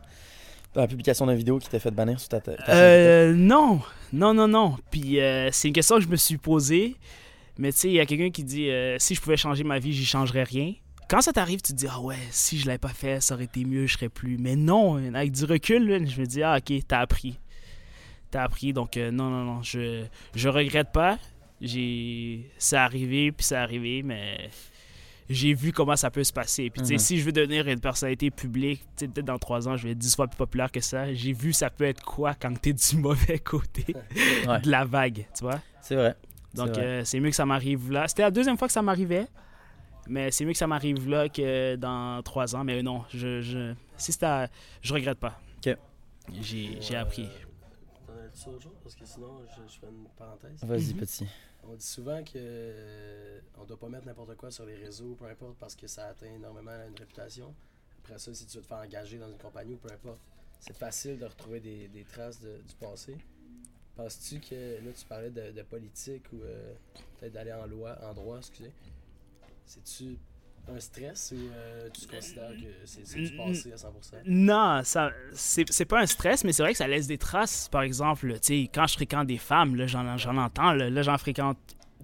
dans la publication d'une vidéo qui t'a fait bannir sur ta, ta Euh, non, non, non, non. Puis euh, c'est une question que je me suis posée. Mais tu sais, il y a quelqu'un qui dit euh, si je pouvais changer ma vie, j'y changerais rien. Quand ça t'arrive, tu te dis ah ouais, si je l'avais pas fait, ça aurait été mieux, je serais plus. Mais non, avec du recul, je me dis ah ok, t'as appris, t'as appris. Donc euh, non, non, non, je je regrette pas. J'ai c'est arrivé puis c'est arrivé, mais j'ai vu comment ça peut se passer. Puis tu sais, Mhm. si je veux devenir une personnalité publique, peut-être dans trois ans, je vais être dix fois plus populaire que ça. J'ai vu ça peut être quoi quand t'es du *laughs* mauvais côté *laughs* Ouais. de la vague, tu vois? C'est vrai. Donc C'est euh, c'est mieux que ça m'arrive là. C'était la deuxième fois que ça m'arrivait, mais c'est mieux que ça m'arrive là que dans trois ans. Mais non, je, je si à- je regrette pas. Ok. J'ai appris. Chose? Parce que sinon, je, je fais une parenthèse. Vas-y, Mhm. petit. On dit souvent que euh, on doit pas mettre n'importe quoi sur les réseaux, peu importe, parce que ça atteint énormément une réputation. Après ça, si tu veux te faire engager dans une compagnie ou peu importe, c'est facile de retrouver des, des traces de- du passé. Penses-tu que là tu parlais de, de politique ou euh, peut-être d'aller en loi, en droit, excusez. C'est-tu un stress ou euh, tu considères que c'est du passé à 100%? Non, ça c'est c'est pas un stress, mais c'est vrai que ça laisse des traces. Par exemple, tu sais, quand je fréquente des femmes, là, j'en j'en entends, là, là, j'en fréquente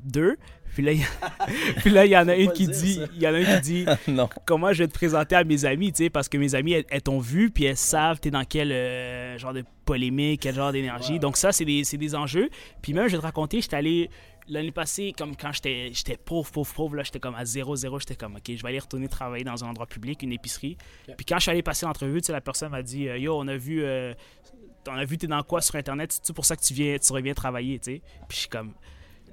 deux. Puis là, il y, *laughs* puis là, il y en a une qui dit, il y en a une qui dit, non. comment je vais te présenter à mes amis, tu sais, parce que mes amis, elles, elles t'ont vu, puis elles savent t'es dans quel euh, genre de polémique, quel genre d'énergie. Donc ça, c'est des, c'est des enjeux. Puis même, je vais te raconter, j'étais allé l'année passée, comme quand j'étais j'étais pauvre, pauvre, pauvre, là, j'étais comme à 0-0, j'étais comme, OK, je vais aller retourner travailler dans un endroit public, une épicerie. Puis quand je suis allé passer l'entrevue, tu sais, la personne m'a dit, euh, Yo, on a vu... euh, on a vu t'es dans quoi sur Internet, c'est pour ça que tu viens, tu reviens travailler, tu sais? Puis je suis comme,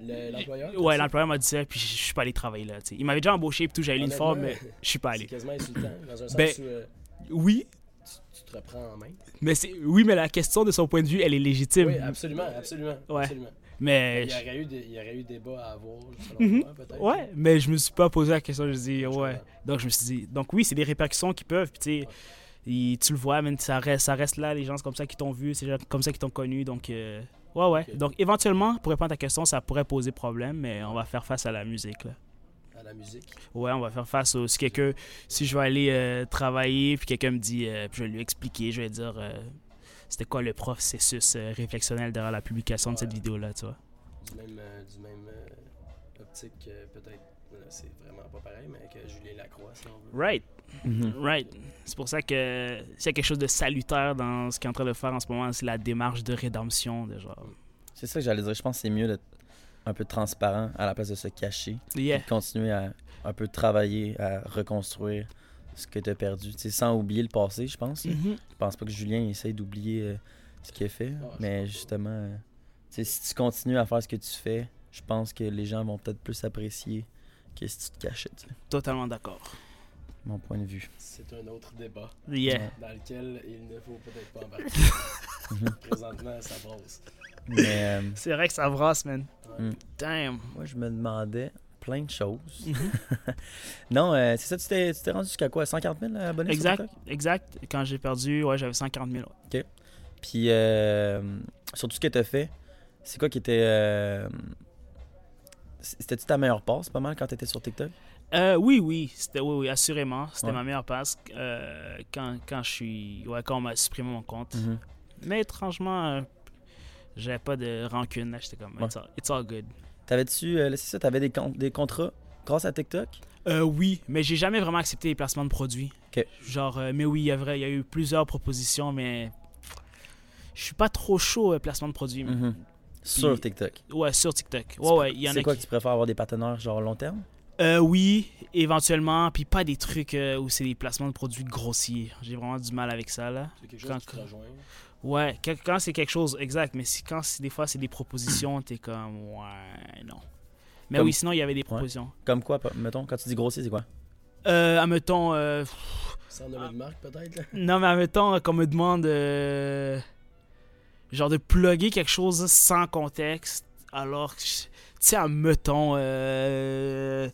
Le- L'employeur? ouais, l'employeur m'a dit ça, puis je suis pas allé travailler là, tu sais. Il m'avait déjà embauché, puis tout, j'avais l'uniforme, mais je suis pas C'est allé. quasiment insultant, dans un sens Ben, où euh, Oui, tu, tu te reprends en main. Mais c'est oui, mais la question de son point de vue, elle est légitime. Oui, absolument, absolument. Ouais. absolument. Mais Il y, aurait eu des, il y aurait eu débat à avoir, selon Mhm. moi, peut-être. ouais, mais je me suis pas posé la question. Je me suis dit Je ouais. Donc je me suis dit donc oui, c'est des répercussions qui peuvent. Puis tu sais, tu le vois, mais ça reste, ça reste là. Les gens c'est comme ça qui t'ont vu, c'est les gens comme ça qui t'ont connu. Donc euh, ouais, ouais. Donc éventuellement, pour répondre à ta question, ça pourrait poser problème, mais on va faire face à la musique là. À la musique. Ouais, on va faire face au si quelqu'un, si je vais aller euh, travailler, puis quelqu'un me dit, euh, puis je vais lui expliquer, je vais dire, euh, c'était quoi le processus euh, réflexionnel derrière la publication de cette Ouais. vidéo là, tu vois? Du même, euh, du même euh, optique que peut-être, euh, c'est vraiment pas pareil, mais que Julien Lacroix, si on veut. Right. Mhm. Right. C'est pour ça que s'il y a quelque chose de salutaire dans ce qu'il est en train de faire en ce moment, c'est la démarche de rédemption. De genre. C'est ça que j'allais dire. Je pense que c'est mieux d'être un peu transparent à la place de se cacher. Yeah. Et de continuer à un peu travailler, à reconstruire ce que tu as perdu. Tu sais, sans oublier le passé, je pense. Mhm. Je pense pas que Julien essaye d'oublier euh, ce qu'il a fait. Ah, mais justement, euh, tu sais, si tu continues à faire ce que tu fais, je pense que les gens vont peut-être plus apprécier que si tu te cachais, tu sais. Totalement d'accord. Mon point de vue. C'est un autre débat Yeah. Dans lequel il ne faut peut-être pas embarquer. *laughs* Mhm. Présentement, ça brosse. Mais euh, C'est vrai que ça brasse, man. Ouais. Mm. Damn. moi, je me demandais plein de choses. Mhm. *laughs* non, euh, c'est ça, tu t'es, tu t'es rendu jusqu'à quoi 50 000 abonnés Exact, sur TikTok exact. Quand j'ai perdu, ouais, j'avais 140 000. Puis, euh, sur tout ce que tu as fait, c'est quoi qui était. euh, C'était-tu ta meilleure passe pas mal quand tu étais sur TikTok? Euh, oui, oui, c'était oui, oui, assurément. C'était Ouais. ma meilleure passe euh, quand, quand je suis. Ouais, quand on m'a supprimé mon compte. Mhm. Mais étrangement, euh, j'avais pas de rancune. là. J'étais comme, Ouais. all, it's all good. T'avais-tu. euh, c'est ça, t'avais des, con- des contrats grâce à TikTok? Euh, oui, mais j'ai jamais vraiment accepté les placements de produits. Ok. Genre, euh, mais oui, il y, a vrai, il y a eu plusieurs propositions, mais je suis pas trop chaud euh, placement de produits. Mhm. Sur Puis- TikTok. Ouais, sur TikTok. Ouais, ouais, il y en C'est a quoi qui... que tu préfères avoir des partenaires genre long terme? Euh, oui, éventuellement, puis pas des trucs euh, où c'est des placements de produits grossiers. J'ai vraiment du mal avec ça, là. C'est quelque chose Quand- qui. Ouais, quand, quand c'est quelque chose, exact, mais si, quand des fois c'est des propositions, t'es comme, ouais, non. Mais Comme- oui, sinon il y avait des propositions. Comme quoi, mettons, quand tu dis grossier, c'est quoi? Euh, admettons, euh, Sans nommer de marque, peut-être. non, mais admettons qu'on me demande, euh, genre de plugger quelque chose sans contexte, alors que, tu sais, admettons, euh,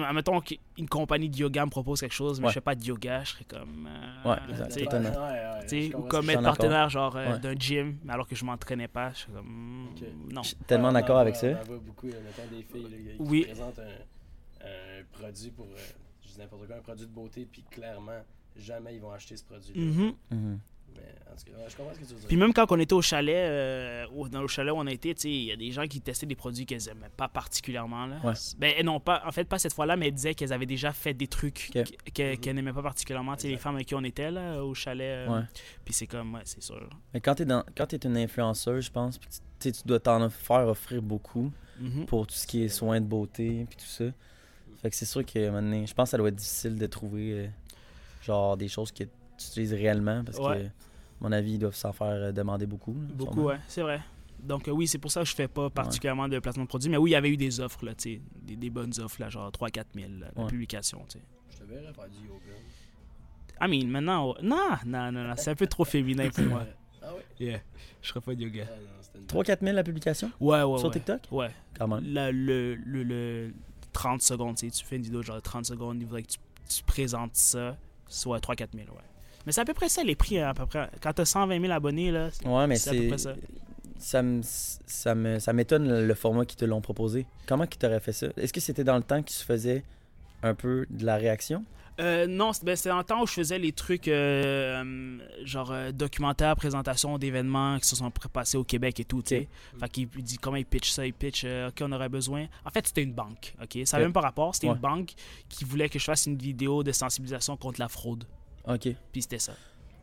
admettons qu'une compagnie de yoga me propose quelque chose, mais Ouais. je fais pas de yoga, je serais comme, euh, Ouais, exact, tu sais, totalement. Ouais, ou comme être partenaire genre euh, Ouais. d'un gym, mais alors que je m'entraînais pas, je suis comme, mm, Ok. non. Je suis tellement d'accord avec ça. On beaucoup, mettons des filles là, qui Oui. présentent un, un produit pour, euh, je dis n'importe quoi, un produit de beauté, puis clairement, jamais ils vont acheter ce produit-là. Mais en tu. Puis même quand on était au chalet, euh, au- dans le chalet où on a été, tu sais, il y a des gens qui testaient des produits qu'elles aimaient pas particulièrement. Là. Ouais. Ben non, pas, en fait, pas cette fois-là, mais elles disaient qu'elles avaient déjà fait des trucs qu'- que- qu'elles n'aimaient pas particulièrement. Tu sais, les femmes avec qui on était là, au chalet. euh, Ouais. Puis c'est comme, ouais, c'est sûr. Mais quand t'es dans, quand t'es une influenceuse, je pense, tu tu tu dois t'en faire offrir beaucoup Mhm. pour tout ce qui est soins de beauté puis tout ça. Fait que c'est sûr que maintenant, je pense que ça doit être difficile de trouver euh, genre des choses que tu utilises réellement parce Ouais. que, à mon avis, ils doivent s'en faire euh, demander beaucoup. là, Beaucoup, ouais, c'est vrai. Donc euh, oui, c'est pour ça que je fais pas particulièrement de placement de produits. Mais oui, il y avait eu des offres, là, tu sais, des, des bonnes offres, là, genre 3-4 000 là, de Ouais. publications, tu sais. Je te verrais faire du yoga. I mean, maintenant, oh, non, non, non, non, c'est un peu trop féminin pour moi. *laughs* Ah ouais? Yeah, je ferais pas de yoga. Ah non, c'était une 3-4 000 la publication? Ouais, ouais, sur ouais. TikTok? Ouais. Quand même. La- le, le, le 30 secondes, tu fais une vidéo genre de 30 secondes, il faudrait que tu, tu présentes ça, soit 3-4 000, ouais. Mais c'est à peu près ça les prix, hein, à peu près. Quand t'as 120 000 abonnés, là, c'est- Ouais, mais C'est à peu près ça. Ça me, ça me, ça m'étonne le format qu'ils te l'ont proposé. Comment qu'ils t'auraient fait ça? Est-ce que c'était dans le temps que tu faisais un peu de la réaction? Euh, non, c'est- ben, c'était dans le temps où je faisais les trucs euh, genre euh, documentaires, présentations d'événements qui se sont passés au Québec et tout, tu sais. Fait qu'il il dit comment il pitch ça, il pitch, euh, ok, on aurait besoin. En fait, c'était une banque, ok? Ça n'avait même pas rapport, c'était Ouais. une banque qui voulait que je fasse une vidéo de sensibilisation contre la fraude. Ok. Puis c'était ça.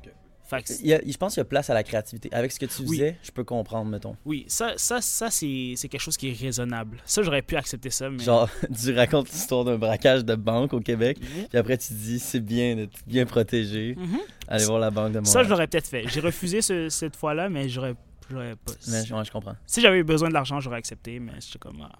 Ok. Fait que Il y a- je pense qu'il y a place à la créativité. Avec ce que tu Oui. faisais, je peux comprendre, mettons. Oui, ça, ça, ça c'est c'est quelque chose qui est raisonnable. Ça, j'aurais pu accepter ça, mais. Genre, *laughs* tu racontes l'histoire d'un braquage de banque au Québec, Mhm. puis après tu dis c'est bien d'être bien protégé. Mhm. Allez voir la banque de Ça, Montréal. je l'aurais peut-être fait. J'ai refusé ce- cette fois-là, mais j'aurais j'aurais pas. Mais ouais, je comprends. Si j'avais eu besoin de l'argent, j'aurais accepté, mais j'étais comme. ah.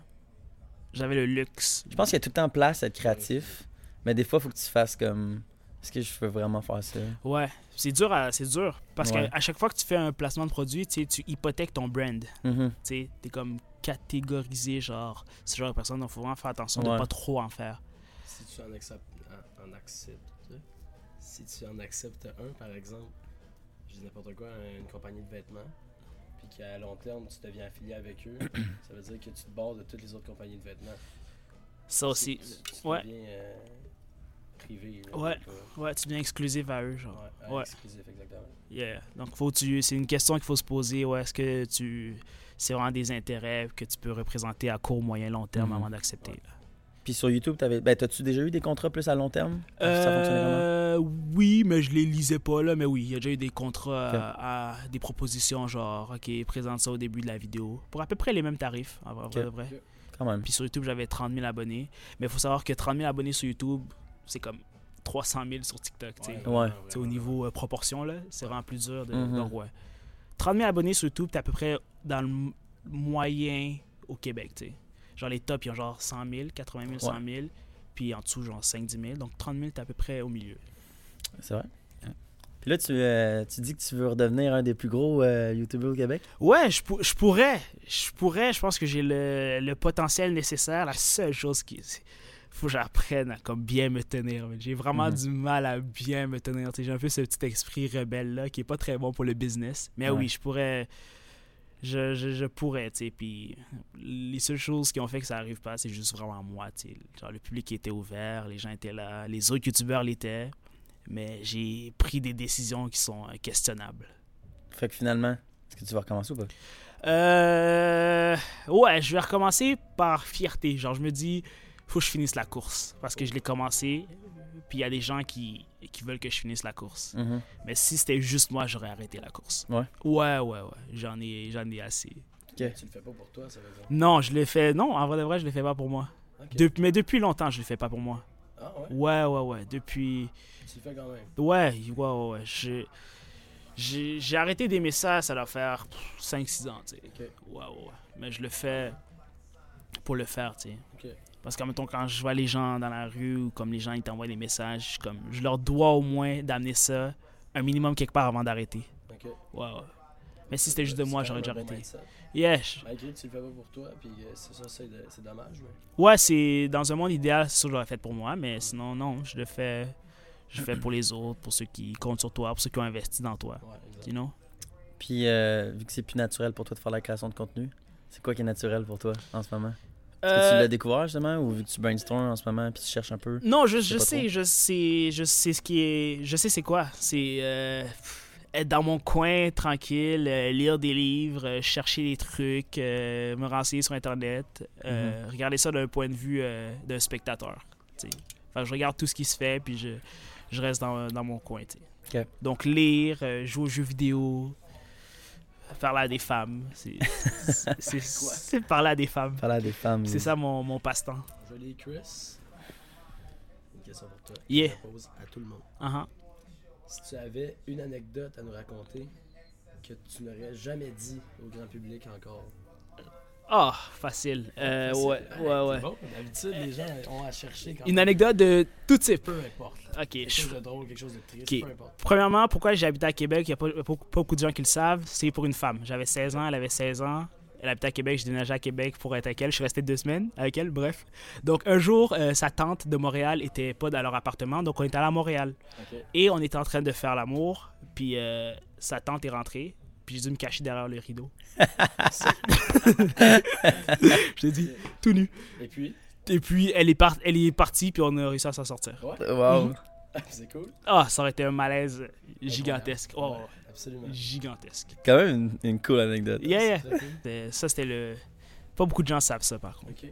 J'avais le luxe. Je pense qu'il y a tout le temps place à être créatif, mais des fois, il faut que tu fasses comme. Est-ce que je veux vraiment faire ça? Ouais, c'est dur, à- c'est dur. Parce Ouais. qu'à chaque fois que tu fais un placement de produit, tu sais, tu hypothèques ton brand. Mhm. Tu sais, t'es comme catégorisé, genre, ce genre de personne, donc faut vraiment faire attention de Ouais. pas trop en faire. Si tu en acceptes, en, en acceptes, si tu en acceptes un, par exemple, je dis n'importe quoi, une compagnie de vêtements, puis qu'à long terme, tu deviens affilié avec eux, *coughs* ça veut dire que tu te barres de toutes les autres compagnies de vêtements. Ça aussi. Tu, tu Ouais. deviens euh, privé. là, Ouais. donc, euh, Ouais, tu deviens exclusif à eux, genre. ouais, exclusif, exactement. Yeah. Donc, faut tu, c'est une question qu'il faut se poser. Ouais, est-ce que tu, c'est vraiment des intérêts que tu peux représenter à court, moyen, long terme Mhm. avant d'accepter? Puis sur YouTube, t'avais... Ben, t'as-tu déjà eu des contrats plus à long terme? Ça fonctionnait comment? Euh, oui, mais je les lisais pas là. Mais oui, il y a déjà eu des contrats à, à- des propositions genre, ok, présente ça au début de la vidéo pour à peu près les mêmes tarifs, en vrai. Quand même. Puis sur YouTube, j'avais 30 000 abonnés. Mais il faut savoir que 30 000 abonnés sur YouTube, c'est comme 300 000 sur TikTok. tu sais. Ouais. au niveau euh, proportion, là, c'est vraiment plus dur. De, donc, ouais. 30 000 abonnés sur YouTube, t'es à peu près dans le moyen au Québec, tu sais. Genre les tops, ils ont genre 100 000, 80 000, 100 000. Puis en dessous, genre 5-10 000. Donc 30 000, t'es à peu près au milieu. C'est vrai? Puis là, tu, euh, tu dis que tu veux redevenir un des plus gros euh, YouTubers au Québec? Ouais, je, pour- je pourrais. Je pourrais. Je pense que j'ai le, le potentiel nécessaire. La seule chose qui. Faut que j'apprenne à comme bien me tenir. J'ai vraiment Mhm. du mal à bien me tenir. J'ai un peu ce petit esprit rebelle-là qui est pas très bon pour le business. Mais Ouais. oui, je pourrais. Je, je, je pourrais, tu sais. Puis les seules choses qui ont fait que ça arrive pas, c'est juste vraiment moi, tu sais. Genre le public était ouvert, les gens étaient là, les autres youtubeurs l'étaient. Mais j'ai pris des décisions qui sont euh, questionnables. Fait que finalement, est-ce que tu vas recommencer ou pas? Euh, ouais, je vais recommencer par fierté. Genre, je me dis, faut que je finisse la course. Parce que je l'ai commencé, puis il y a des gens qui, qui veulent que je finisse la course. Mhm. Mais si c'était juste moi, j'aurais arrêté la course. Ouais. Ouais, ouais, ouais. J'en ai, j'en ai assez. Tu le fais pas pour toi, ça veut dire? Non, je l'ai fait. Non, en vrai de vrai, je le fais pas pour moi. Mais depuis longtemps, je le fais pas pour moi. Ah ouais? Ouais, ouais, ouais. Depuis. Tu le fais quand même. Ouais, ouais, ouais, ouais. Je- J'ai j'ai arrêté d'aimer ça, ça doit faire 5-6 ans, tu sais. Ouais, ouais, ouais. Mais je le fais pour le faire, tu sais. Parce qu'en même temps, quand je vois les gens dans la rue ou comme les gens ils t'envoient des messages, comme, je leur dois au moins d'amener ça un minimum quelque part avant d'arrêter. Ok. Ouais, ouais. Mais si c'était juste de C'est moi, j'aurais déjà bon arrêté. je- Malgré que tu le fais pas pour toi, puis euh, c'est ça, c'est de- c'est dommage. Mais... Ouais, c'est dans un monde idéal, c'est sûr que j'aurais fait pour moi, mais sinon, non, je le fais. Je le fais pour les autres, pour ceux qui comptent sur toi, pour ceux qui ont investi dans toi. Ouais. You know? Puis, euh, vu que c'est plus naturel pour toi de faire la création de contenu, c'est quoi qui est naturel pour toi en ce moment? Est-ce que tu Euh, l'as découvert justement ou tu brainstorms en ce moment puis tu cherches un peu? Non, je, sais je sais, trop. je sais, je sais ce qui est, je sais c'est quoi. C'est euh, être dans mon coin tranquille, euh, lire des livres, euh, chercher des trucs, me renseigner sur internet, Mhm. regarder ça d'un point de vue d'un spectateur. que je regarde tout ce qui se fait puis je, je reste dans, dans mon coin. tu sais. Ok. Donc lire, jouer aux jeux vidéo, parler à des femmes, *laughs* c'est parler à des femmes. Parler à des femmes. C'est ça mon, mon passe-temps. Joli Chris. Une question pour toi. Yeah. Je la pose à tout le monde. Uh-huh. Si tu avais une anecdote à nous raconter que tu n'aurais jamais dit au grand public encore. Ah, facile. Euh, C'est- ouais, ouais, ouais. bon. D'habitude, les gens ont à chercher quand Une même. anecdote de tout type. Peu importe. Ok. Quelque chose de drôle, quelque chose de triste, Ok. peu importe. Premièrement, pourquoi j'ai habité à Québec, il n'y a pas, beaucoup de gens qui le savent, c'est pour une femme. J'avais 16 ans, elle avait 16 ans. Elle habitait à Québec, je déménageais à Québec pour être avec elle. Je suis resté deux semaines avec elle, bref. Donc un jour, euh, sa tante de Montréal était pas dans leur appartement, donc on est allé à Montréal. Et on était en train de faire l'amour, puis euh, sa tante est rentrée, puis j'ai dû me cacher derrière le rideau. *laughs* je t'ai dit, tout nu. Et puis, Et puis elle est, par- elle est partie, puis on a réussi à s'en sortir. ouais, Wow. *laughs* c'est cool. Ah, ça aurait été un malaise gigantesque. Oh, Ouais, absolument. gigantesque. Quand même une, une cool anecdote. Yeah, yeah. C'était- Ça, c'était le. Pas beaucoup de gens savent ça, par contre. Ok.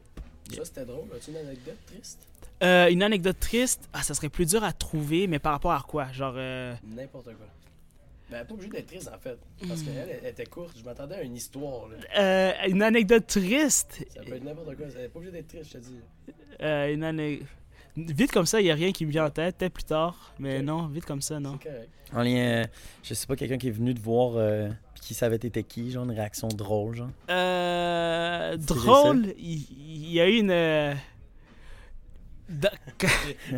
Ça, c'était drôle. As-tu une anecdote triste? Euh, une anecdote triste, ah, ça serait plus dur à trouver, mais par rapport à quoi? Genre. euh, N'importe quoi. Ben, pas obligé d'être triste en fait. Parce qu'elle elle était courte. Je m'attendais à une histoire. Là. euh, une anecdote triste? Ça peut être n'importe quoi. Elle est pas obligé d'être triste, je te dis. Euh, une ane- Vite comme ça, il n'y a rien qui me vient en tête, peut-être plus tard. Mais non, vite comme ça, non. C'est correct. En lien, euh, je sais pas, quelqu'un qui est venu te voir euh, puis qui savait t'étais qui, genre une réaction drôle, genre? Euh, drôle, il il y, a eu une. Euh,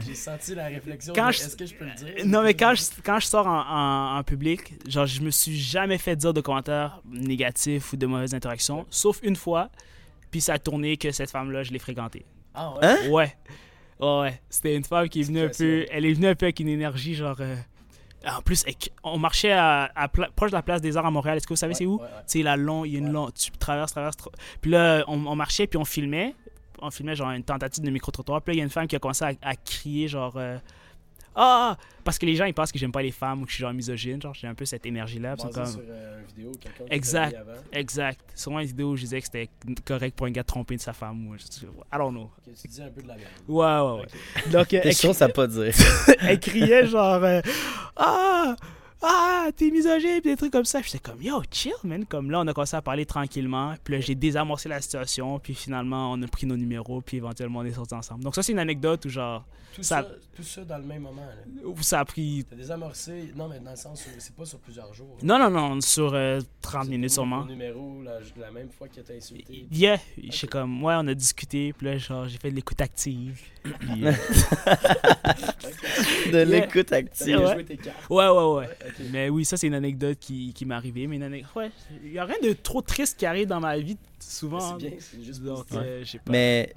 J'ai- senti la réflexion. Quand de, je- Est-ce que je peux le dire? Non, mais quand je, quand je sors en, en- en public, genre, je me suis jamais fait dire de commentaires négatifs ou de mauvaises interactions, sauf une fois. Puis ça a tourné que cette femme-là, je l'ai fréquentée. Ah ouais? Hein? Ouais. Ouais, ouais. C'était une femme qui est venue un peu. Elle est venue un peu avec une énergie, genre. euh, En plus, on marchait à, à pla- proche de la place des Arts à Montréal. Est-ce que vous savez c'est où? Ouais, ouais. Tu sais, la long, il y a une Ouais. long, tu traverses, traverses. tra- Puis là, on, on marchait, puis on filmait. On filmait genre une tentative de micro-trottoir. Puis là, il y a une femme qui a commencé à, à crier, genre. euh, ah! Parce que les gens, ils pensent que j'aime pas les femmes ou que je suis genre misogyne. Genre, j'ai un peu cette énergie-là. Basé comme- sur euh, une vidéo, quelqu'un qui Exact. avant. Exact. Sûrement une vidéo où je disais que c'était correct pour un gars de tromper de sa femme. Ou, I don't know. Tu dis un peu de la merde. Ouais, ouais, ouais. Ok. Donc, euh, elle, chose à pas dire. *laughs* elle criait genre. euh, ah! Ah, t'es misogyne, pis des trucs comme ça. J'étais comme Yo, chill, man. Comme là, on a commencé à parler tranquillement. Puis là, j'ai désamorcé la situation. Puis finalement, on a pris nos numéros. Puis éventuellement, on est sortis ensemble. Donc, ça, c'est une anecdote où, genre, Tout Ça- ça, tout ça dans le même moment. Là. où ça a pris. T'as désamorcé. Non, mais dans le sens où c'est pas sur plusieurs jours. Non, non, non, sur euh, 30 C'est minutes ton sûrement. numéro la, la même fois que t'as insulté. Yeah, je sais comme, ouais, on a discuté, puis là, genre, j'ai fait de l'écoute active. Puis, *laughs* euh, *laughs* De l'écoute active. ouais. joué tes cartes. ouais, ouais, ouais. Mais oui, ça, c'est une anecdote qui, qui m'est arrivée. Mais une anecdote, ouais, il y a rien de trop triste qui arrive dans ma vie, souvent. C'est bien, c'est juste Donc, euh, pas. Mais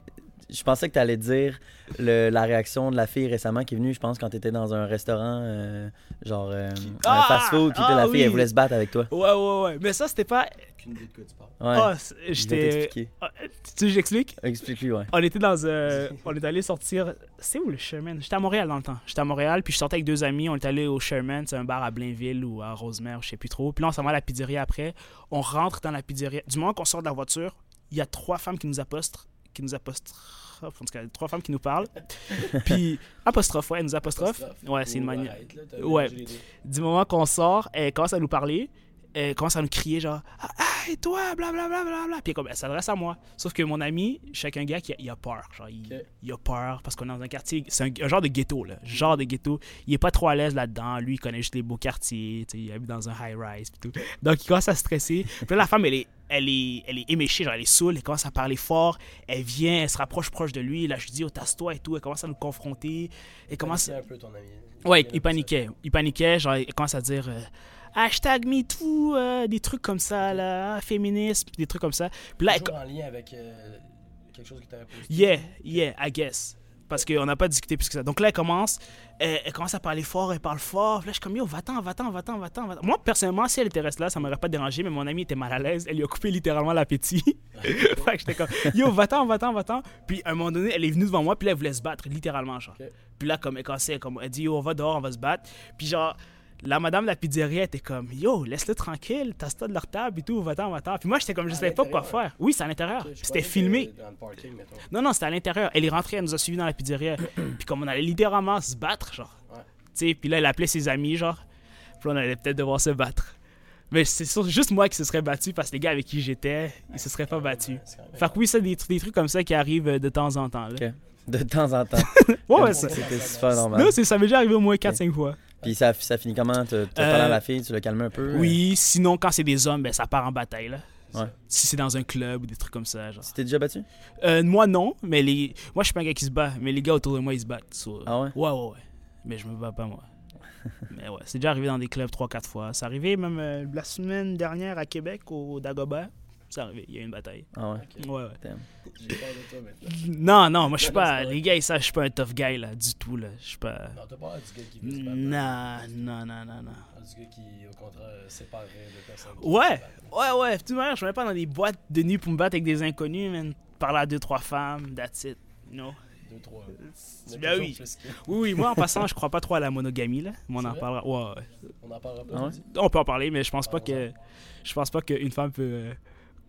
je pensais que tu allais dire le- la réaction de la fille récemment qui est venue, je pense, quand tu étais dans un restaurant, euh, genre euh, Ah! un fast-food, puis Ah, la fille, oui. elle voulait se battre avec toi. Ouais, ouais, ouais. Mais ça, c'était pas. Aucune idée de quoi tu parles. Ouais. Ah, vais j'étais. t'expliquer. Ah, tu veux que j'explique? Explique-lui, ouais. On était dans. euh, on est allé sortir. C'est où le Sherman? J'étais à Montréal dans le temps. J'étais à Montréal, puis je sortais avec deux amis. On est allé au Sherman, c'est un bar à Blainville ou à Rosemère, je sais plus trop. Puis là, on s'en va à la pizzeria après. On rentre dans la pizzeria. Du moment qu'on sort de la voiture, il y a trois femmes qui nous apostrophent. Qui nous apostrophent. En tout cas, trois femmes qui nous parlent. *laughs* puis, apostrophe, ouais, elles nous apostrophent. Ouais, c'est une Ou manière. Ouais. Du moment qu'on sort, elle commence à nous parler. Elle commence à nous crier genre Ah, ah, et toi, blablabla. Bla, bla, bla. Puis comme, elle s'adresse à moi. Sauf que mon ami, chacun gars, qui a, il a peur. Genre, il, il a peur parce qu'on est dans un quartier. C'est un, un genre de ghetto, là. Genre de ghetto. Il est pas trop à l'aise là-dedans. Lui, il connaît juste les beaux quartiers. Il habite dans un high-rise. puis tout. Donc, il commence à stresser. Puis là, la femme, elle est, elle est, elle est éméchée. Genre, elle est saoule. Elle commence à parler fort. Elle vient, elle se rapproche proche de lui. Là, je lui dis, oh, tasse-toi et tout. Elle commence à nous confronter. Elle commence. Paniquait un peu ton ami. Ouais, il paniquait. Il paniquait, genre, il commence à dire euh, hashtag MeToo, euh, des trucs comme ça, là, féminisme, des trucs comme ça. Puis là, elle- Toujours en lien avec euh, quelque chose qui t'avait posé. yeah, yeah, I guess. Parce qu'on n'a pas discuté plus que ça. Donc là, elle commence, elle, elle commence à parler fort, elle parle fort. Puis là, je suis comme, yo, va-t'en, va-t'en, va-t'en, va-t'en. Moi, personnellement, si elle était restée là, ça m'aurait pas dérangé, mais mon ami était mal à l'aise. Elle lui a coupé littéralement l'appétit. *laughs* fait que j'étais comme, yo, va-t'en, va-t'en, va-t'en. Puis à un moment donné, elle est venue devant moi, puis là, elle voulait se battre, littéralement, genre. Puis là, comme elle cassait, comme elle dit, yo, on va dehors, on va se battre. Puis genre, la madame de la pizzeria était comme, yo, laisse-le tranquille, tasse-toi de leur table et tout, va-t'en, va-t'en. Puis moi, j'étais comme, je savais pas quoi faire. Oui, c'est à l'intérieur. C'était filmé. Dans le parking, mettons. Non, non, c'était à l'intérieur. Elle est rentrée, elle nous a suivis dans la pizzeria. *clears throat* puis comme on allait littéralement se battre, genre. Ouais. Tu sais, puis là, elle appelait ses amis, genre. Puis là, on allait peut-être devoir se battre. Mais c'est sûr- juste moi qui se serais battu parce que les gars avec qui j'étais, ils se seraient pas battus. C'est Fait que oui, ça, des, tr- des trucs comme ça qui arrivent euh, de temps en temps. Là. De temps en temps. *laughs* Ouais, ouais, ça. C'était super normal. Non, c'est- ça m'est déjà arrivé au moins 4-5 fois. Puis ça, ça finit comment? Tu as parlé Euh, à la fille, tu l'as calmé un peu? Oui, sinon, quand c'est des hommes, ben, ça part en bataille. Là. Ouais. Si c'est dans un club ou des trucs comme ça. Genre. Tu t'es déjà battu? Euh, moi, non, mais les... moi, je suis pas un gars qui se bat, mais les gars autour de moi, ils se battent. So, Ah ouais? Ouais, ouais, ouais. Mais je me bats pas, moi. *laughs* mais ouais, c'est déjà arrivé dans des clubs 3-4 fois. C'est arrivé même euh, la semaine dernière à Québec, au Dagobah. C'est arrivé, il y a eu une bataille. Ah ouais? Ok. Ouais, ouais. J'ai peur de toi maintenant. Non, non, moi, je suis Non, non, pas. Les gars, ils savent, je suis pas un tough guy, là, du tout, là. Je suis pas. Non, t'as peur du gars qui veut se battre. Non, non, non, non, non. Du gars qui, au contraire, euh, séparerait de personnes. Ouais. Ouais, ouais, de toute manière, je ne vais pas dans des boîtes de nuit pour me battre avec des inconnus, man. Parler à deux, trois femmes, that's it. No. Deux, trois. Ben oui. Oui, oui, moi, en passant, je crois pas trop à la monogamie, là. Mais on en parlera. Ouais, ouais. On en parlera pas. Ah? On peut en parler, mais je pense pas que. Je pense pas qu'une femme peut euh,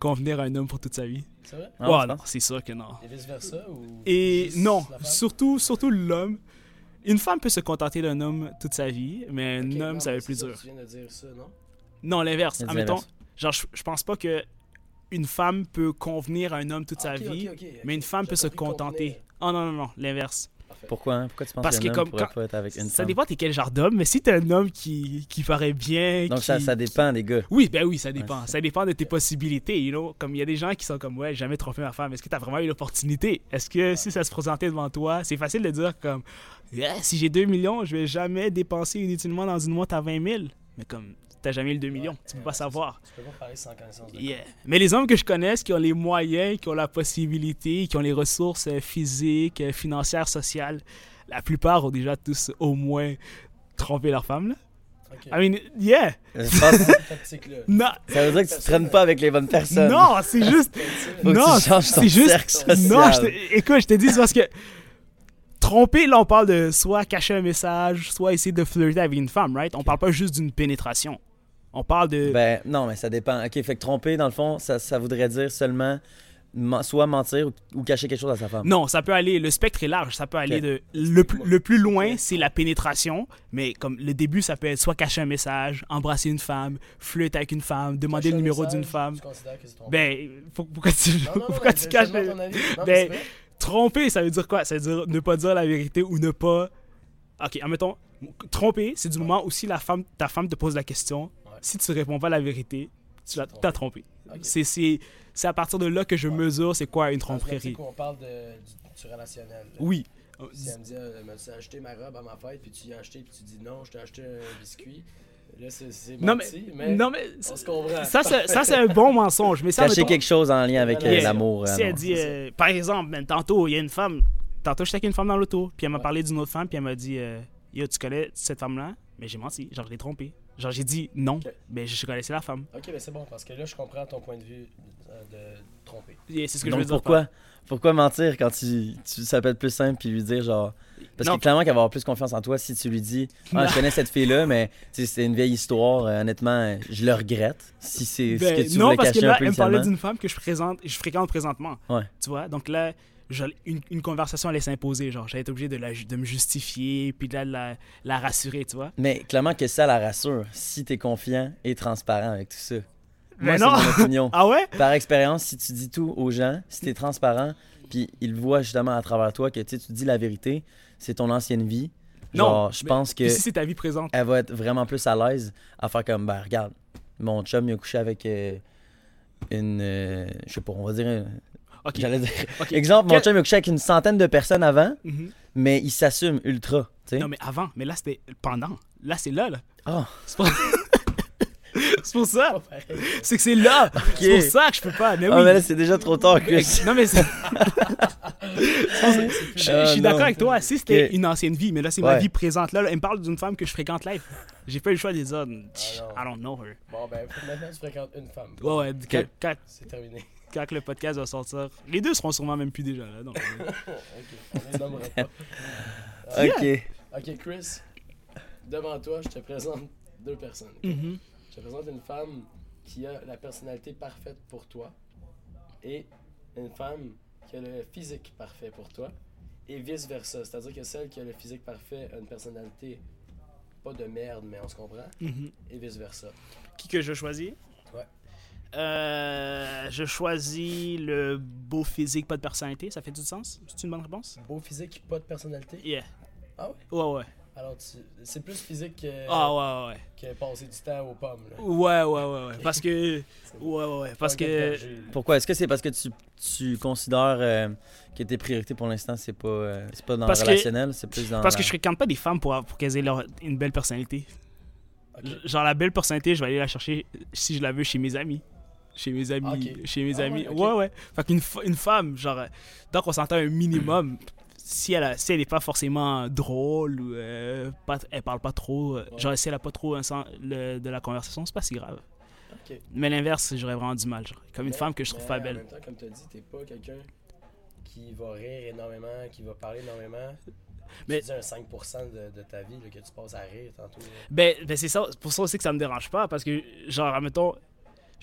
convenir à un homme pour toute sa vie. C'est vrai? Ah, ouais, non, c'est sûr que non. Et vice versa ou. Et non, surtout, surtout l'homme. Une femme peut se contenter d'un homme toute sa vie, mais un homme, non, ça va être plus dur. Tu viens de dire ça, non? Non, l'inverse. Admettons, l'inverse. genre, je, je pense pas que une femme peut convenir à un homme toute sa Ah, ok, vie, mais une femme peut se contenter. convenir. Oh non, non, non, l'inverse. Pourquoi hein? Pourquoi tu penses Parce que homme comme quand- pas être avec une Ça femme? dépend t'es quel genre d'homme, mais si t'es un homme qui, qui paraît bien. Donc qui... ça, ça dépend des gars. Oui, ben oui, ça dépend. Ouais, ça dépend de tes possibilités, you know? Comme il y a des gens qui sont comme, ouais, jamais trompé ma femme. Est-ce que t'as vraiment eu l'opportunité? Est-ce que si ça se présentait devant toi, c'est facile de dire comme, Yeah, si j'ai 2 millions, je vais jamais dépenser inutilement dans une montre à 20 000. Mais comme, t'as jamais eu le 2 millions, tu peux ouais, pas savoir. Tu peux pas parler sans connaissance de Yeah. Mais les hommes que je connaisse, qui ont les moyens, qui ont la possibilité, qui ont les ressources euh, physiques, euh, financières, sociales, la plupart ont déjà tous au moins trompé leur femme, là. Ok. I mean, yeah! Je pense que Cette tactique-là. Non! ça veut dire que tu traînes pas avec les bonnes personnes. Non, c'est juste. Non, c'est juste. Non, je te- écoute, je te dis, c'est parce que. Tromper, là, on parle de soit cacher un message, soit essayer de flirter avec une femme, right? On parle pas juste d'une pénétration. On parle de. Ben non, mais ça dépend. Ok, fait que tromper, dans le fond, ça, ça voudrait dire seulement men- soit mentir ou, cacher quelque chose à sa femme. Non, ça peut aller, le spectre est large, ça peut aller de... Le, plus- le plus loin, c'est la pénétration, mais comme le début, ça peut être soit cacher un message, embrasser une femme, flirter avec une femme, demander le Cacher numéro d'une femme. Tu Ben, faut- pourquoi tu, Non, non, *laughs* non, pourquoi mais tu caches... ton avis. Ben. Tromper, ça veut dire quoi? Ça veut dire ne pas dire la vérité ou ne pas... Ok, admettons, tromper, c'est du moment où si la femme, ta femme te pose la question. Si tu réponds pas la vérité, tu trompé. t'as trompé. C'est- C'est c'est à partir de là que je mesure c'est quoi une tromperie. qu'on parle de, du, du relationnel. là. Oui. Si elle me dit, euh, m'as-tu acheté ma robe à ma fête, puis tu y as acheté, puis tu dis non, je t'ai acheté un biscuit. Là, c'est c'est Non mais, menti, mais, non mais on se comprend. ça c'est ça c'est un bon mensonge mais ça Cacher mettons, quelque chose en lien avec euh, l'amour. euh, si non. elle dit euh, par exemple ben, tantôt il y a une femme tantôt j'étais avec une femme dans l'auto puis elle m'a Ouais. parlé d'une autre femme puis elle m'a dit euh, yo tu connais cette femme là mais j'ai menti genre je l'ai trompé genre j'ai dit non mais je connaissais la femme Ok, mais c'est bon, parce que là, je comprends ton point de vue de tromper. Et c'est ce que je Donc veux dire pourquoi, pourquoi mentir quand tu, tu ça peut être plus simple puis lui dire genre parce Non. que clairement qu'elle va avoir plus confiance en toi si tu lui dis ah, Non. je *laughs* connais cette fille là mais c'est une vieille histoire euh, honnêtement je le regrette si c'est ce Ben, que tu non voulais parce que cacher là un peu elle me parlait d'une femme que je présente je fréquente présentement Ouais. tu vois? Donc là je- une, une conversation allait s'imposer genre j'allais être obligé de, la, ju- de me justifier puis de la, la, la rassurer tu vois. Mais clairement que ça la rassure si t'es confiant et transparent avec tout ça. Mais moi c'est non. mon opinion. *laughs* Ah ouais? Par expérience si tu dis tout aux gens si t'es transparent puis ils voient justement à travers toi que tu sais, tu dis la vérité c'est ton ancienne vie Non, genre je mais- pense que si c'est ta vie présente. elle va être vraiment plus à l'aise à faire comme, ben regarde, mon chum il a couché avec euh, une, euh, je sais pas, on va dire, j'allais dire, *laughs* exemple, mon Quel- chum a couché avec une centaine de personnes avant, Mhm. mais il s'assume ultra. Non, mais avant. Mais là, c'était pendant. Là, c'est là, là. Ah, C'est pour... *laughs* c'est pour ça. C'est que c'est là. C'est pour ça que je peux pas. Mais oui. Ah, mais là c'est déjà trop tard, non, mais c'est... *laughs* je, je Ah, suis non. d'accord avec toi. Si c'était une ancienne vie, mais là, c'est ma vie présente. Là, là, elle me parle d'une femme que je fréquente live. J'ai pas eu le choix de dire, Ah, non. I don't know her. Bon, ben, maintenant, tu fréquentes une femme. Ouais, ouais. Quand- C'est terminé. Quand le podcast va sortir, les deux seront sûrement même plus déjà là. Donc, euh, *laughs* ok, on les nommera pas. *laughs* Ok. Ok, Chris, devant toi, je te présente deux personnes. mhm. Je te présente une femme qui a la personnalité parfaite pour toi et une femme qui a le physique parfait pour toi et vice versa. C'est-à-dire que celle qui a le physique parfait a une personnalité pas de merde, mais on se comprend, Mhm. et vice versa. Qui que je choisis. Euh, je choisis le beau physique, pas de personnalité. Ça fait du sens? C'est une bonne réponse? Beau physique, pas de personnalité? Yeah. Ah ouais? Ouais, ouais. Alors, tu- c'est plus physique que, Ah, ouais, ouais. que passer du temps aux pommes. Là. Ouais, ouais, ouais, ouais. Parce que. *laughs* Ouais, ouais, ouais. Parce Pas que. Pourquoi? Est-ce que c'est parce que tu, tu considères euh, que tes priorités pour l'instant c'est pas, euh, c'est pas dans Parce le que- relationnel, c'est plus dans. Parce la- que je fréquente pas des femmes pour, pour qu'elles aient leur- une belle personnalité. Genre, la belle personnalité, je vais aller la chercher si je la veux chez mes amis. Chez mes amis. Ok. Chez mes Ah amis. ouais, Ouais, ouais. Fait qu'une une femme, genre, euh, donc on s'entend un minimum. Si elle, a- si elle est pas forcément drôle ou euh, pas, elle parle pas trop, euh, Ouais. genre si elle a pas trop un sens le- de la conversation, c'est pas si grave. Mais l'inverse, j'aurais vraiment du mal. Genre. Comme une Mais- femme que je trouve pas En belle. même temps, comme tu as dit, t'es pas quelqu'un qui va rire énormément, qui va parler énormément. Mais- Tu dis un 5% de, de ta vie là, que tu passes à rire tantôt. là. Ben, ben c'est ça, pour ça aussi que ça me dérange pas, parce que, genre, admettons,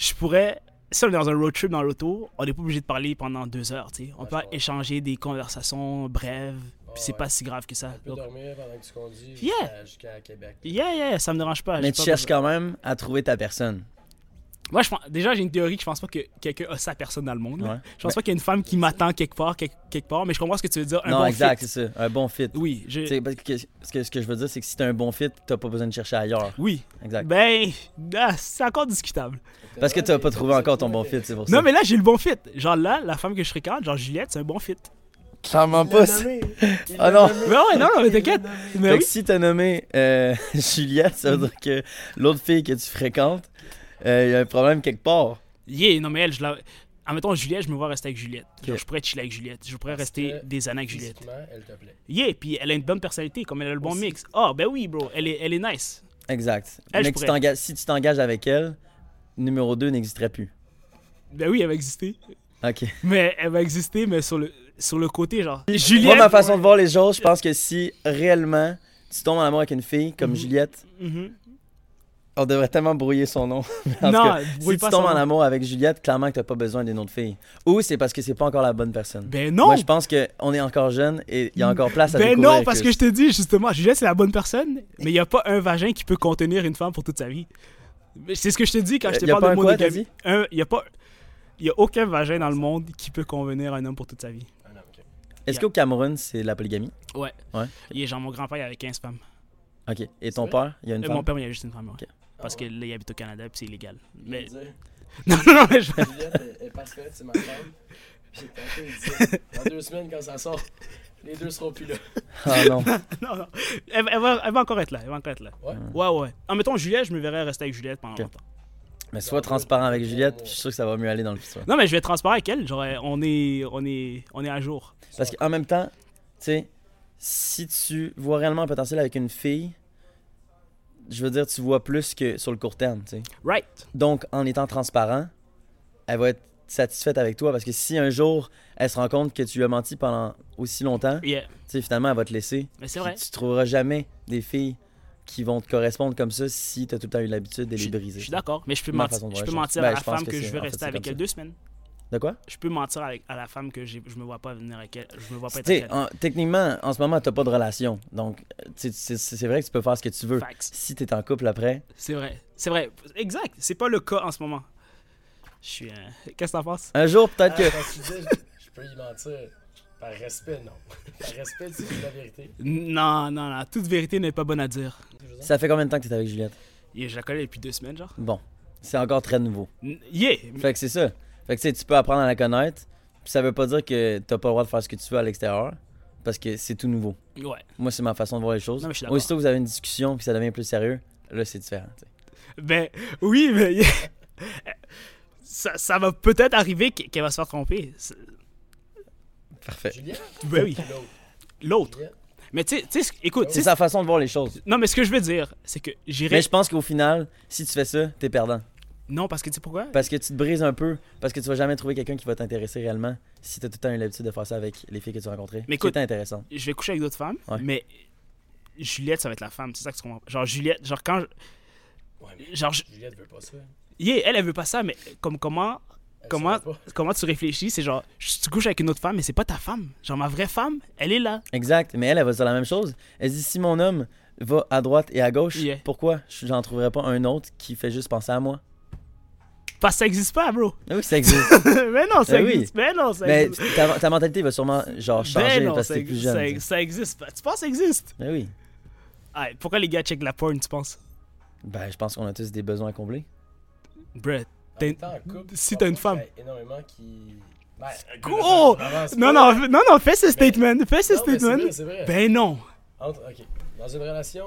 je pourrais, si on est dans un road trip dans l'auto, on n'est pas obligé de parler pendant deux heures, tu sais. On Ouais, peut échanger des conversations brèves, Ah puis c'est ouais. pas si grave que ça. Tu peux Donc, dormir pendant que tu conduis Yeah. jusqu'à Québec. yeah, yeah, ça me dérange pas. Mais tu pas cherches besoin- quand même à trouver ta personne. Moi, je pense, déjà, j'ai une théorie que je pense pas que quelqu'un a sa personne dans le monde. Ouais. Je pense pas qu'il y a une femme qui m'attend quelque part, quelque, quelque part, mais je comprends ce que tu veux dire. Un non, bon exact, c'est ça. Un bon fit. Oui, je... Tu sais, parce que, ce, que, ce que je veux dire, c'est que si t'as un bon fit, t'as pas besoin de chercher ailleurs. Oui. Exact. Ben, ah, c'est encore discutable. Parce que t'as pas trouvé encore ton bon fit, c'est pour ça. Non, mais là, j'ai le bon fit. Genre là, la femme que je fréquente, genre Juliette, c'est un bon fit. Clairement pas. *laughs* Ah non. nommé. Mais ouais, non, non, mais t'inquiète. Mais oui. que si t'as nommé euh, *laughs* Juliette, ça veut dire que l'autre fille que tu fréquentes, il y a un problème quelque part. Yeah, non, mais elle, je la. Admettons, Juliette, je me vois rester avec Juliette. Genre, je pourrais chiller avec Juliette. Je pourrais rester des années avec Juliette. Elle te plaît. Yeah, puis elle a une bonne personnalité, comme elle a le bon Aussi. mix. Ah, ben oui, bro, elle est, elle est nice. Exact. Elle, Mais tu si tu t'engages avec elle, numéro 2 n'existerait plus. Ben oui, elle va exister. Ok. Mais elle va exister, mais sur le, sur le côté, genre. Moi, Juliette. ma façon de voir les choses, je pense que si réellement tu tombes en amour avec une fille comme Mhm. Juliette, Mhm. On devrait tellement brouiller son nom. *laughs* Non, brouille si pas tu tombes en nom. amour avec Juliette, clairement que t'as pas besoin d'une autre fille. Ou c'est parce que c'est pas encore la bonne personne. Ben non! Moi, je pense qu'on est encore jeune et il y a encore place à ben découvrir. non, parce que je te dis justement, Juliette c'est la bonne personne, mais il n'y a pas un vagin qui peut contenir une femme pour toute sa vie. C'est ce que je te dis quand je te Euh, y a parle de monogamie. Il n'y a pas. Il y a aucun vagin dans le monde qui peut convenir à un homme pour toute sa vie. Ah. Est-ce qu'au Cameroun, c'est la polygamie? Ouais. Ouais. Il est genre mon grand-père il avait 15 femmes. Ok. Et ton père, il y a une Euh, femme? mon père il y a juste une femme. ouais. Parce Ah que là il habite au Canada puis c'est illégal. Mais *laughs* non non non mais je- Juliette est, est parfaite, c'est ma femme. J'ai tenté de dire, dans deux semaines, quand ça sort, les deux seront plus là. Ah non. *laughs* non non. Elle, elle va, elle va encore être là. Elle va encore être là. Ouais. Ouais ouais. En mettons Juliette, je me verrais rester avec Juliette pendant longtemps. Mais sois transparent avec Juliette, puis je suis sûr que ça va mieux aller dans le futur. Non mais je vais être transparent avec elle. Genre on est on est on est à jour. Parce qu'en même temps, tu sais, si tu vois réellement un potentiel avec une fille, je veux dire, tu vois plus que sur le court terme, tu sais. Right. Donc, en étant transparent, elle va être satisfaite avec toi parce que si un jour elle se rend compte que tu lui as menti pendant aussi longtemps, tu sais, finalement, elle va te laisser. Mais c'est vrai. Tu trouveras jamais des filles qui vont te correspondre comme ça si tu as tout le temps eu l'habitude de les briser. je suis d'accord, mais je peux, de je peux mentir choses. à Ben, la femme que je veux fait, rester avec elle ça. deux semaines. De quoi? Je peux mentir avec- à la femme que je me vois pas venir avec elle. Je me vois pas être Tu sais, avec elle. en- techniquement, en ce moment, tu pas de relation. Donc, c'est c'est vrai que tu peux faire ce que tu veux. Facts. Si tu es en couple après, C'est vrai. C'est vrai. Exact. C'est pas le cas en ce moment. Je suis. euh, *laughs* Qu'est-ce que t'en penses? un jour, peut-être Ah, que. disais, je, je peux y mentir. Par respect, non. *laughs* Par respect, dis la vérité. Non, non, non. Toute vérité n'est pas bonne à dire. Ça fait combien de temps que tu es avec Juliette? Et je la connais depuis deux semaines, genre. Bon, c'est encore très nouveau. N- Yeah! Fait que c'est ça. Fait que tu sais, tu peux apprendre à la connaître. Puis ça veut pas dire que t'as pas le droit de faire ce que tu veux à l'extérieur. Parce que c'est tout nouveau. Ouais. Moi, c'est ma façon de voir les choses. Non, mais je suis d'accord. Aussitôt que vous avez une discussion puis ça devient plus sérieux, là, c'est différent. tu sais. Ben, oui, mais. *laughs* ça, ça va peut-être arriver qu'- qu'elle va se faire tromper. Parfait. Juliette? Ben oui. L'autre? Mais tu sais- écoute, C'est sa façon de voir les choses. non, mais ce que je veux dire, c'est que j'irai. Mais je pense qu'au final, si tu fais ça, t'es perdant. Non, parce que tu sais pourquoi? Parce que tu te brises un peu. Parce que tu vas jamais trouver quelqu'un qui va t'intéresser réellement si t'as tout le temps eu l'habitude de faire ça avec les filles que tu as rencontrées. Mais écoute- c'est intéressant. je vais coucher avec d'autres femmes, Ouais. mais Juliette, ça va être la femme. C'est ça que tu comprends. Genre, Juliette, genre, quand. Ouais, mais Genre, je- Juliette veut pas ça. yeah, elle, elle veut pas ça, mais comme comment. Elle Comment, *laughs* comment tu réfléchis, c'est genre, tu couches avec une autre femme, mais c'est pas ta femme. Genre, ma vraie femme, elle est là. Exact. Mais elle, elle va dire la même chose. Elle dit si mon homme va à droite et à gauche, Yeah. pourquoi je- j'en trouverais pas un autre qui fait juste penser à moi? Parce que ça existe pas, bro. Ah Oui, ça existe. *laughs* mais non, ça oui. existe. Mais non, ça Mais existe. ta, ta mentalité va sûrement genre changer non, parce que t'es plus jeune. ça, ça existe pas. Tu penses que ça existe? Oui. Ah, pourquoi les gars checkent la porn, tu penses? Ben, je pense qu'on a tous des besoins à combler. Brett. Si t'as une femme. qu'il y a énormément qui. Ben, un Oh! Non, non, non, non, fais ce statement. Fais ce Non, mais c'est statement. vrai, c'est vrai. Ben non. Entre- ok. Dans une relation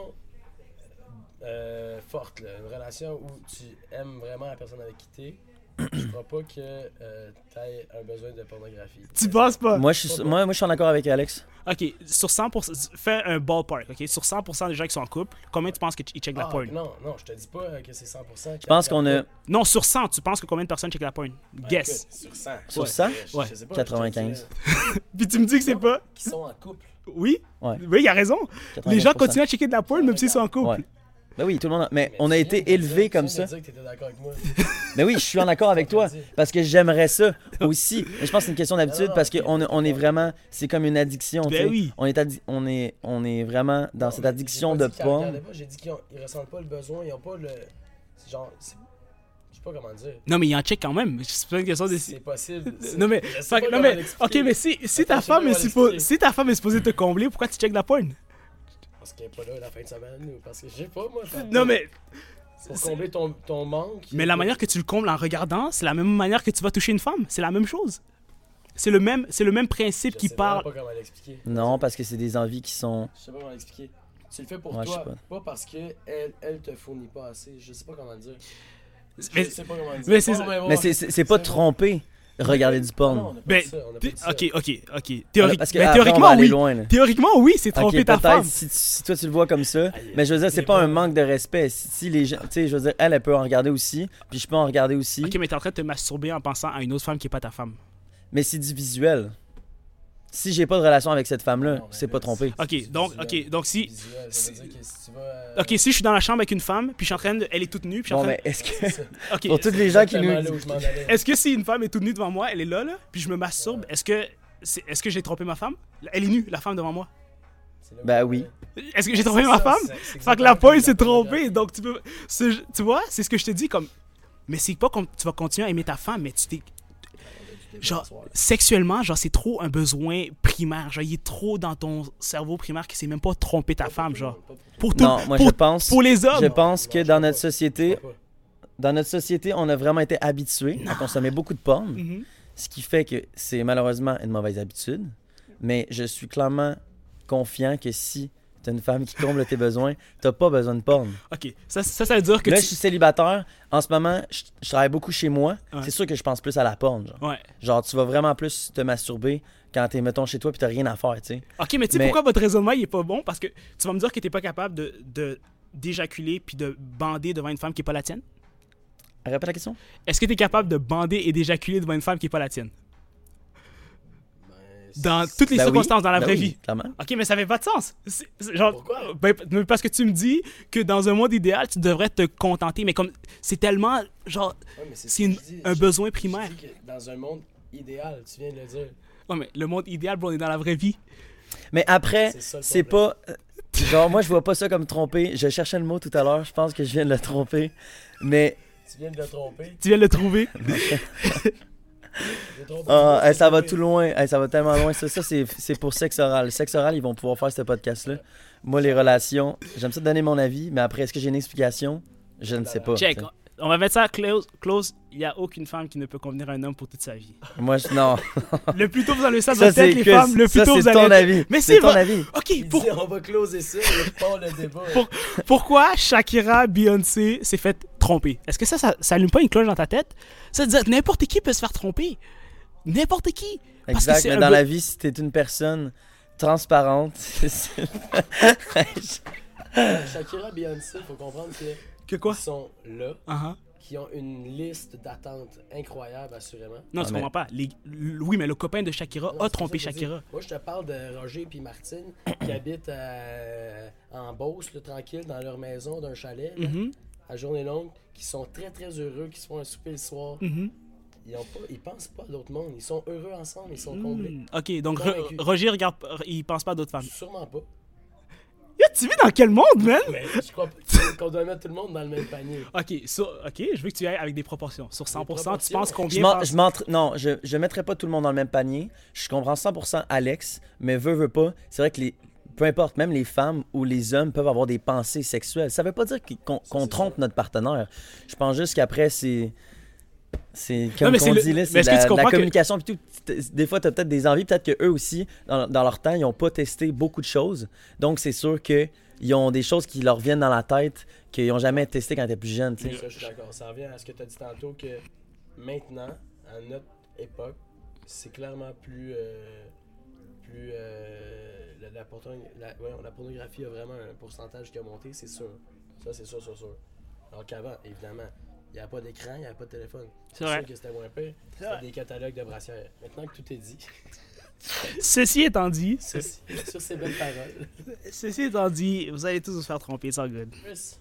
euh, forte, là, une relation où tu aimes vraiment la personne avec qui t'es, je *clears throat* crois pas que euh, t'aies un besoin de pornographie. Tu penses pas? Moi, je suis, moi, moi, je suis en accord avec Alex. Ok, sur 100%, fais un ballpark, ok? Sur 100% des gens qui sont en couple, combien tu penses qu'ils checkent la Ah, porn? Non, non, je te dis pas euh, que c'est 100%. Je pense qu'on a. Non, sur 100, tu penses que combien de personnes checkent la porn? Guess. sur 100. Sur Ouais. 100? Je- Ouais. je sais pas, 95. je te dirais, *laughs* Puis tu me dis que c'est pas? Qui sont en couple. Oui? Ouais. Oui, il a raison. Les gens 95%. continuent à checker de la porn même s'ils sont en couple. Ouais. Ben oui, tout le monde. a- Mais on a été élevés comme ça. dire que t'étais d'accord avec moi. *laughs* Mais oui, je suis en accord avec *laughs* toi. Parce que j'aimerais ça *laughs* aussi. Mais je pense que c'est une question d'habitude parce qu'on on est vraiment. C'est comme une addiction. Ben oui. On est, addi- on, est, on est vraiment dans Non, cette addiction de pas, J'ai dit qu'ils ils ressentent pas le besoin, ils ont pas le. c'est Genre. Je sais pas comment dire. Non, mais il en check quand même. C'est pas une question de. C'est possible. Non, mais. pas non, mais. Ok, mais si, si, ta femme est suppo- si ta femme est supposée te combler, pourquoi tu checkes la porn? Parce qu'elle est pas là la fin de semaine ou parce que je sais pas moi. Non, mais. Pour combler ton, ton manque. Mais la manière que tu le combles en regardant, c'est la même manière que tu vas toucher une femme. C'est la même chose. C'est le même, c'est le même principe Je qui sais parle. pas comment l'expliquer. Non, parce que c'est des envies qui sont. Je sais pas comment l'expliquer. Tu le fais pour Ouais, je toi, sais pas. parce que elle, elle te fournit pas assez. Je sais pas comment le dire. Mais- je sais pas comment le dire. mais c'est Mais c'est- c'est c'est pas bon. Regarder du porn. non, on a pas Ben, ça, on ok, ok, ok. Théori- Parce que on va théoriquement, aller oui. loin. là. Théoriquement, oui, c'est tromper Ok, ta femme. si, toi tu le vois comme ça, mais je veux dire, c'est pas un manque de respect. Si, si les gens, tu sais, je veux dire, elle, elle peut en regarder aussi, puis je peux en regarder aussi, Ok, mais t'es en train de te masturber en pensant à une autre femme qui est pas ta femme. mais c'est du visuel. Si j'ai pas de relation avec cette femme-là, Non, mais c'est là, pas trompé. Ok, donc, ok, donc si. Visuel, ça veut dire que si tu vas. euh, Ok, si je suis dans la chambre avec une femme, puis je suis en train de. Elle est toute nue, puis je suis en Bon, train mais est-ce que. c'est ça. de- Ok. Pour tous les gens qui nous. Est-ce que si une femme est toute nue devant moi, elle est là, là, puis je me masturbe, est-ce que. c'est- Est-ce que j'ai trompé ma femme? Elle est nue, la femme devant moi. Ben m'en oui. Est-ce que j'ai C'est trompé ça, ma femme? c'est- c'est Fait que la comme s'est trompée, donc tu peux. Tu vois, c'est ce que je te dis, comme. Mais c'est pas comme tu vas continuer à aimer ta femme, mais tu t'es. Genre, sexuellement, genre, c'est trop un besoin primaire. Genre, il est trop dans ton cerveau primaire que c'est même pas tromper ta femme, genre. Pour tout. Non, moi pour, je pense. pour les hommes. Je pense que dans notre pas. société, dans notre société, on a vraiment été habitués à consommer beaucoup de porn, Mhm. ce qui fait que c'est malheureusement une mauvaise habitude. Mais je suis clairement confiant que si t'as une femme qui comble tes besoins, t'as pas besoin de porn. Ok, ça, ça, ça veut dire que Là, tu. je suis célibataire. En ce moment, je, je travaille beaucoup chez moi. Ouais. C'est sûr que je pense plus à la porn. Genre, Ouais. genre tu vas vraiment plus te masturber quand t'es, mettons, chez toi puis t'as rien à faire, tu sais. Ok, mais tu sais Mais- pourquoi votre raisonnement il est pas bon? Parce que tu vas me dire que t'es pas capable de, de d'éjaculer puis de bander devant une femme qui est pas la tienne? Répète la question. Est-ce que t'es capable de bander et d'éjaculer devant une femme qui est pas la tienne? Dans toutes les Ben oui. circonstances, dans la Ben vraie oui, vie. Clairement. Ok, mais ça fait pas de sens. Genre, Pourquoi? ben, parce que tu me dis que dans un monde idéal, tu devrais te contenter, mais comme c'est tellement genre, Ouais, c'est je un Je- besoin je primaire. dis que Dans un monde idéal, tu viens de le dire. ouais, mais le monde idéal, bro, on est dans la vraie vie. Mais après, C'est pas. euh, Genre, moi, je vois pas ça comme tromper. Je cherchais le mot tout à l'heure. Je pense que je viens de le tromper. Mais Tu viens de le tromper. Tu viens de le trouver. *laughs* *laughs* *laughs* Ah, hey, ça va tout loin. Hey, ça va tellement loin. Ça, ça c'est c'est pour sexe oral. Sexe oral, ils vont pouvoir faire ce podcast-là. Moi, les relations, j'aime ça donner mon avis. Mais après, est-ce que j'ai une explication? Je ne sais pas. Check. On va mettre ça close. close. Il y a aucune femme qui ne peut convenir à un homme pour toute sa vie. *laughs* Moi, je, non. *laughs* Le plus tôt vous enlevez ça votre tête, les que- femmes, le plus ça, tôt vous c'est ton allez. avis. Mais c'est ton va- avis. Ok, Il pour- dit, on va closer ça et le débat. *laughs* Pour- pourquoi Shakira, Beyoncé s'est fait tromper? Est-ce que ça, ça, ça allume pas une cloche dans ta tête? Ça veut dire que n'importe qui peut se faire tromper. N'importe qui. Parce que Exact. Mais dans la vie, si t'es une personne transparente, c'est- Shakira, Beyoncé, faut comprendre que Que quoi? Ils sont là, Uh-huh. qui ont une liste d'attente incroyable, assurément. Non, Ah, tu mais- comprends pas. Les- Oui, mais le copain de Shakira Non, a trompé Shakira. Moi, je te parle de Roger et Martine qui *coughs* habitent euh, en Beauce, là, tranquille, dans leur maison d'un chalet, là, Mhm, à journée longue, qui sont très très heureux, qui se font un souper le soir. mhm. Ils, ont pas, ils pensent pas à d'autres mondes, ils sont heureux ensemble, ils sont comblés. Mm, Ok, donc Ro-. Roger regarde, il pense pas à d'autres femmes. Sûrement pas. Yo, tu vis dans quel monde, man? Mais je crois qu'on doit mettre tout le monde dans le même panier. Ok, sur- ok, je veux que tu ailles avec des proportions. Sur 100%, tu penses combien pense- je m'entre- non, je, je mettrais pas tout le monde dans le même panier. Je comprends 100% Alex, mais veux, veux pas. C'est vrai que les, peu importe, même les femmes ou les hommes peuvent avoir des pensées sexuelles. Ça veut pas dire qu'on trompe notre partenaire. Je pense juste qu'après, c'est. C'est Non, comme mais on c'est le- dit là, mais c'est est-ce que la, tu comprends la que- communication. puis tout. Des fois, tu as peut-être des envies, peut-être qu'eux aussi, dans, dans leur temps, ils n'ont pas testé beaucoup de choses. Donc, c'est sûr qu'ils ont des choses qui leur viennent dans la tête qu'ils n'ont jamais testé quand ils étaient plus jeunes. tu sais. Ça, je suis d'accord. Ça revient à ce que tu as dit tantôt que maintenant, à notre époque, c'est clairement plus. euh, plus euh, la, la la- voyons, la pornographie a vraiment un pourcentage qui a monté, c'est sûr. Ça, c'est sûr, sûr, sûr. Alors qu'avant, évidemment, il n'y avait pas d'écran, il n'y avait pas de téléphone. C'est vrai. sûr que c'était moins pire. C'était des catalogues de brassières. Maintenant que tout est dit, *laughs* Ceci étant dit, ceci- *laughs* sur ces belles paroles, ceci étant dit, vous allez tous vous faire tromper, all good. Chris,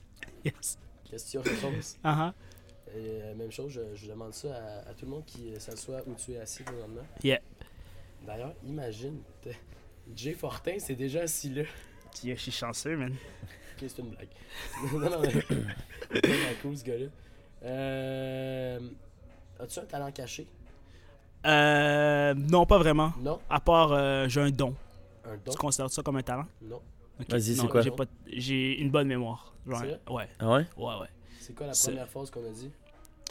Yes. question-réponse. *laughs* Uh-huh. Et euh, même chose, je, je demande ça à, à tout le monde qui euh, s'assoit où tu es assis présentement. Yeah. D'ailleurs, imagine, Jay Fortin, c'est déjà assis là. Je suis chanceux, man. Ok, c'est une blague. non, non, vraiment *coughs* cool ce gars-là. Euh, As-tu un talent caché? Euh, non, pas vraiment. Non? À part, euh, j'ai un don. Un don? Tu considères ça comme un talent? Non. Ok. Vas-y, c'est quoi? J'ai, pas- j'ai une bonne mémoire. Genre, C'est vrai? ouais, Ah ouais? ouais, ouais. C'est quoi la C'est- première phrase qu'on a dit?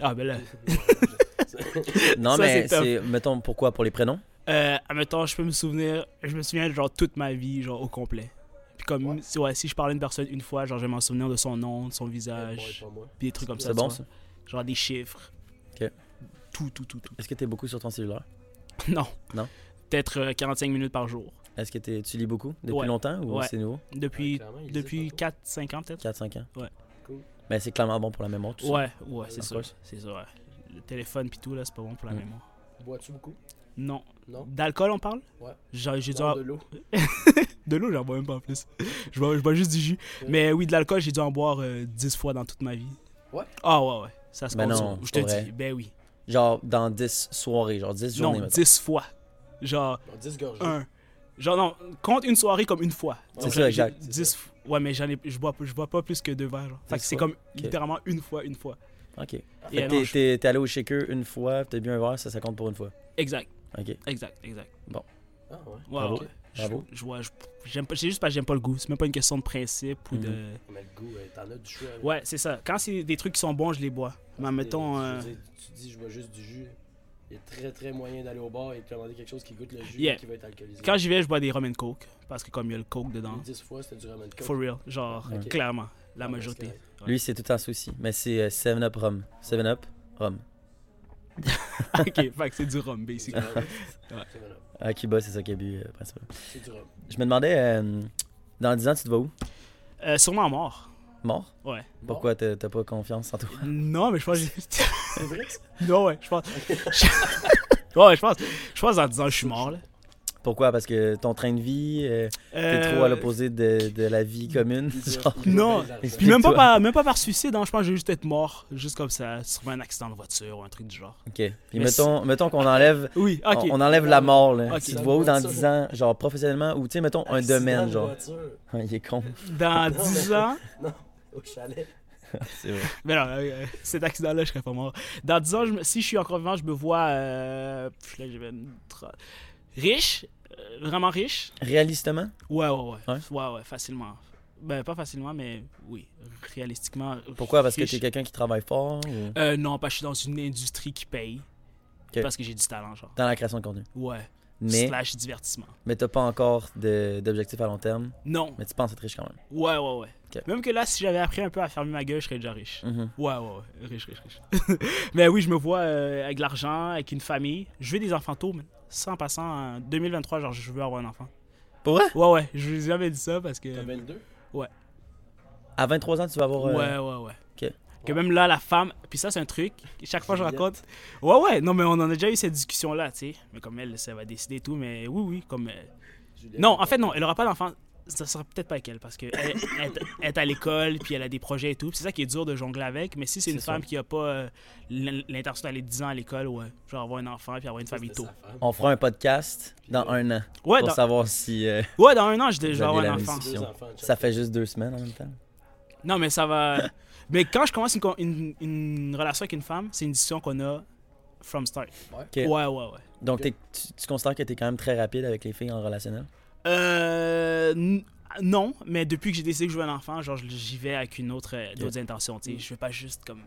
Ah, ben là. *laughs* Non, Ça, mais c'est. Mettons, pourquoi? Pour les prénoms? Euh, admettons, je peux me souvenir, je me souviens genre toute ma vie, genre au complet. Puis comme, Ouais. si, ouais, si je parlais à une personne une fois, genre je vais m'en souvenir de son nom, de son visage, puis des trucs comme ça. C'est bon ça? Genre des chiffres. Ok. Tout, tout, tout, tout. Est-ce que tu es beaucoup sur ton cellulaire? *laughs* Non. Non? Peut-être euh, 45 minutes par jour. Est-ce que t'es- tu lis beaucoup? Depuis Ouais. longtemps ou Ouais. c'est nouveau? Depuis, Ouais, depuis disait 4-5 ans peut-être. 4-5 ans Ouais. Cool. Mais c'est clairement bon pour la mémoire, tout ça. Ouais, ouais, c'est sûr. C'est sûr, ouais. Le téléphone puis tout, là, c'est pas bon pour la Mm. mémoire. Bois-tu beaucoup? Non. Non? D'alcool, on parle? Ouais. J'ai dû en- de l'eau. *laughs* De l'eau, j'en bois même pas en plus. je, bois, je bois juste du jus. Ouais. Mais oui, de l'alcool, j'ai dû en boire euh, 10 fois dans toute ma vie. Ouais? Ah ouais, ouais. Ça se Ben non, Je te vrai. dis, ben oui. Genre dans 10 soirées, genre 10 journées. non, mettons. 10 fois. Genre, Bon, 10 gorgées. un. Genre, non, compte une soirée comme une fois. C'est ça, exact. j'ai 10 f- Ouais, mais j'en ai, je bois, je bois pas plus que deux verres. Genre. Fait que Dix c'est comme littéralement une fois, une fois. Ok. Et Fait que alors, t'es- je- t'es t'es allé au shaker une fois, t'as bu un verre, ça, ça compte pour une fois. Exact, Ok. exact, exact. Ah ouais. Bravo. Bravo. Je, je j'aime pas, c'est juste parce que j'aime pas le goût. C'est même pas une question de principe ou de. Mhm. Mais le goût, t'en as du choix. là. Ouais, c'est ça. Quand c'est des trucs qui sont bons, je les bois. Mais Et, mettons. je euh, veux dire, tu dis, je bois juste du jus. Il y a très très moyen d'aller au bar et de commander quelque chose qui goûte le jus Yeah. et qui va être alcoolisé. Quand j'y vais, je bois des rum and coke. Parce que comme il y a le coke dedans. Les 10 fois, c'était du ramen coke. For real. Genre, clairement. La Ah, ben, majorité. c'est correct. Lui, c'est tout un souci. Mais c'est 7-up rum. 7-up rum. *laughs* ok, fait que c'est du rhum, C'est basically. rhum. *laughs* Ouais. C'est voilà. À Cuba, c'est ça qu'il a bu, euh, principalement. C'est. Je me demandais, euh, dans 10 ans, tu te vas où? Euh, sûrement mort. Mort? Ouais. Pourquoi t'as pas confiance en toi? Non, mais je pense. que- C'est vrai que *laughs* c'est- non, ouais, je pense. *laughs* ouais, je pense. Je pense en disant je suis mort, là. Pourquoi? Parce que ton train de vie, euh, t'es Euh, trop à l'opposé de, de la vie commune. *laughs* Genre. Non. Puis même pas, par, même pas par suicide, hein. je pense que je vais juste être mort, juste comme ça, sur un accident de voiture ou un truc du genre. Ok. Puis Mais mettons, mettons qu'on enlève, *laughs* Oui, on, on enlève la mort. Là. Tu te vois où dans 10 ans, genre professionnellement, ou tu sais, mettons un Accident domaine, genre. voiture. *laughs* Il est con. Dans Non, 10 mais- ans? Non, au chalet. C'est vrai. Mais non, euh, cet accident-là, je serais pas mort. Dans 10 ans, je si je suis encore vivant, je me vois. Euh, là, j'ai 23 riche, euh, vraiment riche? Réalistement? Ouais, ouais, ouais. Ouais? Ouais, ouais, facilement. Ben, pas facilement, mais oui, réalistiquement. Pourquoi? Parce que riche. t'es quelqu'un qui travaille fort ou? Euh, non, parce que je suis dans une industrie qui paye. Parce que j'ai du talent, genre. dans la création de contenu. Ouais. Mais, Slash divertissement. mais t'as pas encore d'objectif à long terme, Non. mais tu penses être riche quand même. Ouais, ouais, ouais. Même que là, si j'avais appris un peu à fermer ma gueule, je serais déjà riche. Mhm. Ouais, ouais, ouais. Riche, riche, riche. *laughs* mais oui, je me vois euh, avec de l'argent, avec une famille. Je veux des enfants tôt, mais sans passant, en 2023, genre, je veux avoir un enfant. Pour vrai? Ouais, ouais. Je vous ai jamais dit ça parce que. T'as 22 À 23 ans, tu vas avoir. euh, Ouais, ouais, ouais. Ok. Que même là, la femme. Puis ça, c'est un truc. Chaque fois, je raconte. Ouais, ouais. Non, mais on en a déjà eu cette discussion-là, tu sais. Mais comme elle, ça va décider et tout. Mais oui, oui. Comme. euh, Non, en fait, non. Elle aura pas d'enfant. Ça sera peut-être pas avec elle parce que elle, elle- elle est à l'école puis elle a des projets et tout. C'est ça qui est dur de jongler avec. Mais si c'est une C'est femme qui a pas euh, l'in- l'intention d'aller 10 ans à l'école, ouais, genre avoir un enfant puis avoir une famille tôt. On fera un podcast dans un an Ouais, pour dans, savoir si euh, ouais, dans un an, je vais avoir un enfant. ça fait juste deux semaines en même temps. Non, mais ça va. mais quand je commence une, une, une relation avec une femme, c'est une décision qu'on a from start. Ok. Ouais, ouais, ouais. Donc tu, tu considères que t'es quand même très rapide avec les filles en relationnel? Euh. Non, mais depuis que j'ai décidé que je veux un enfant, genre j'y vais avec une autre euh, d'autres intentions. Tu sais, je veux pas juste comme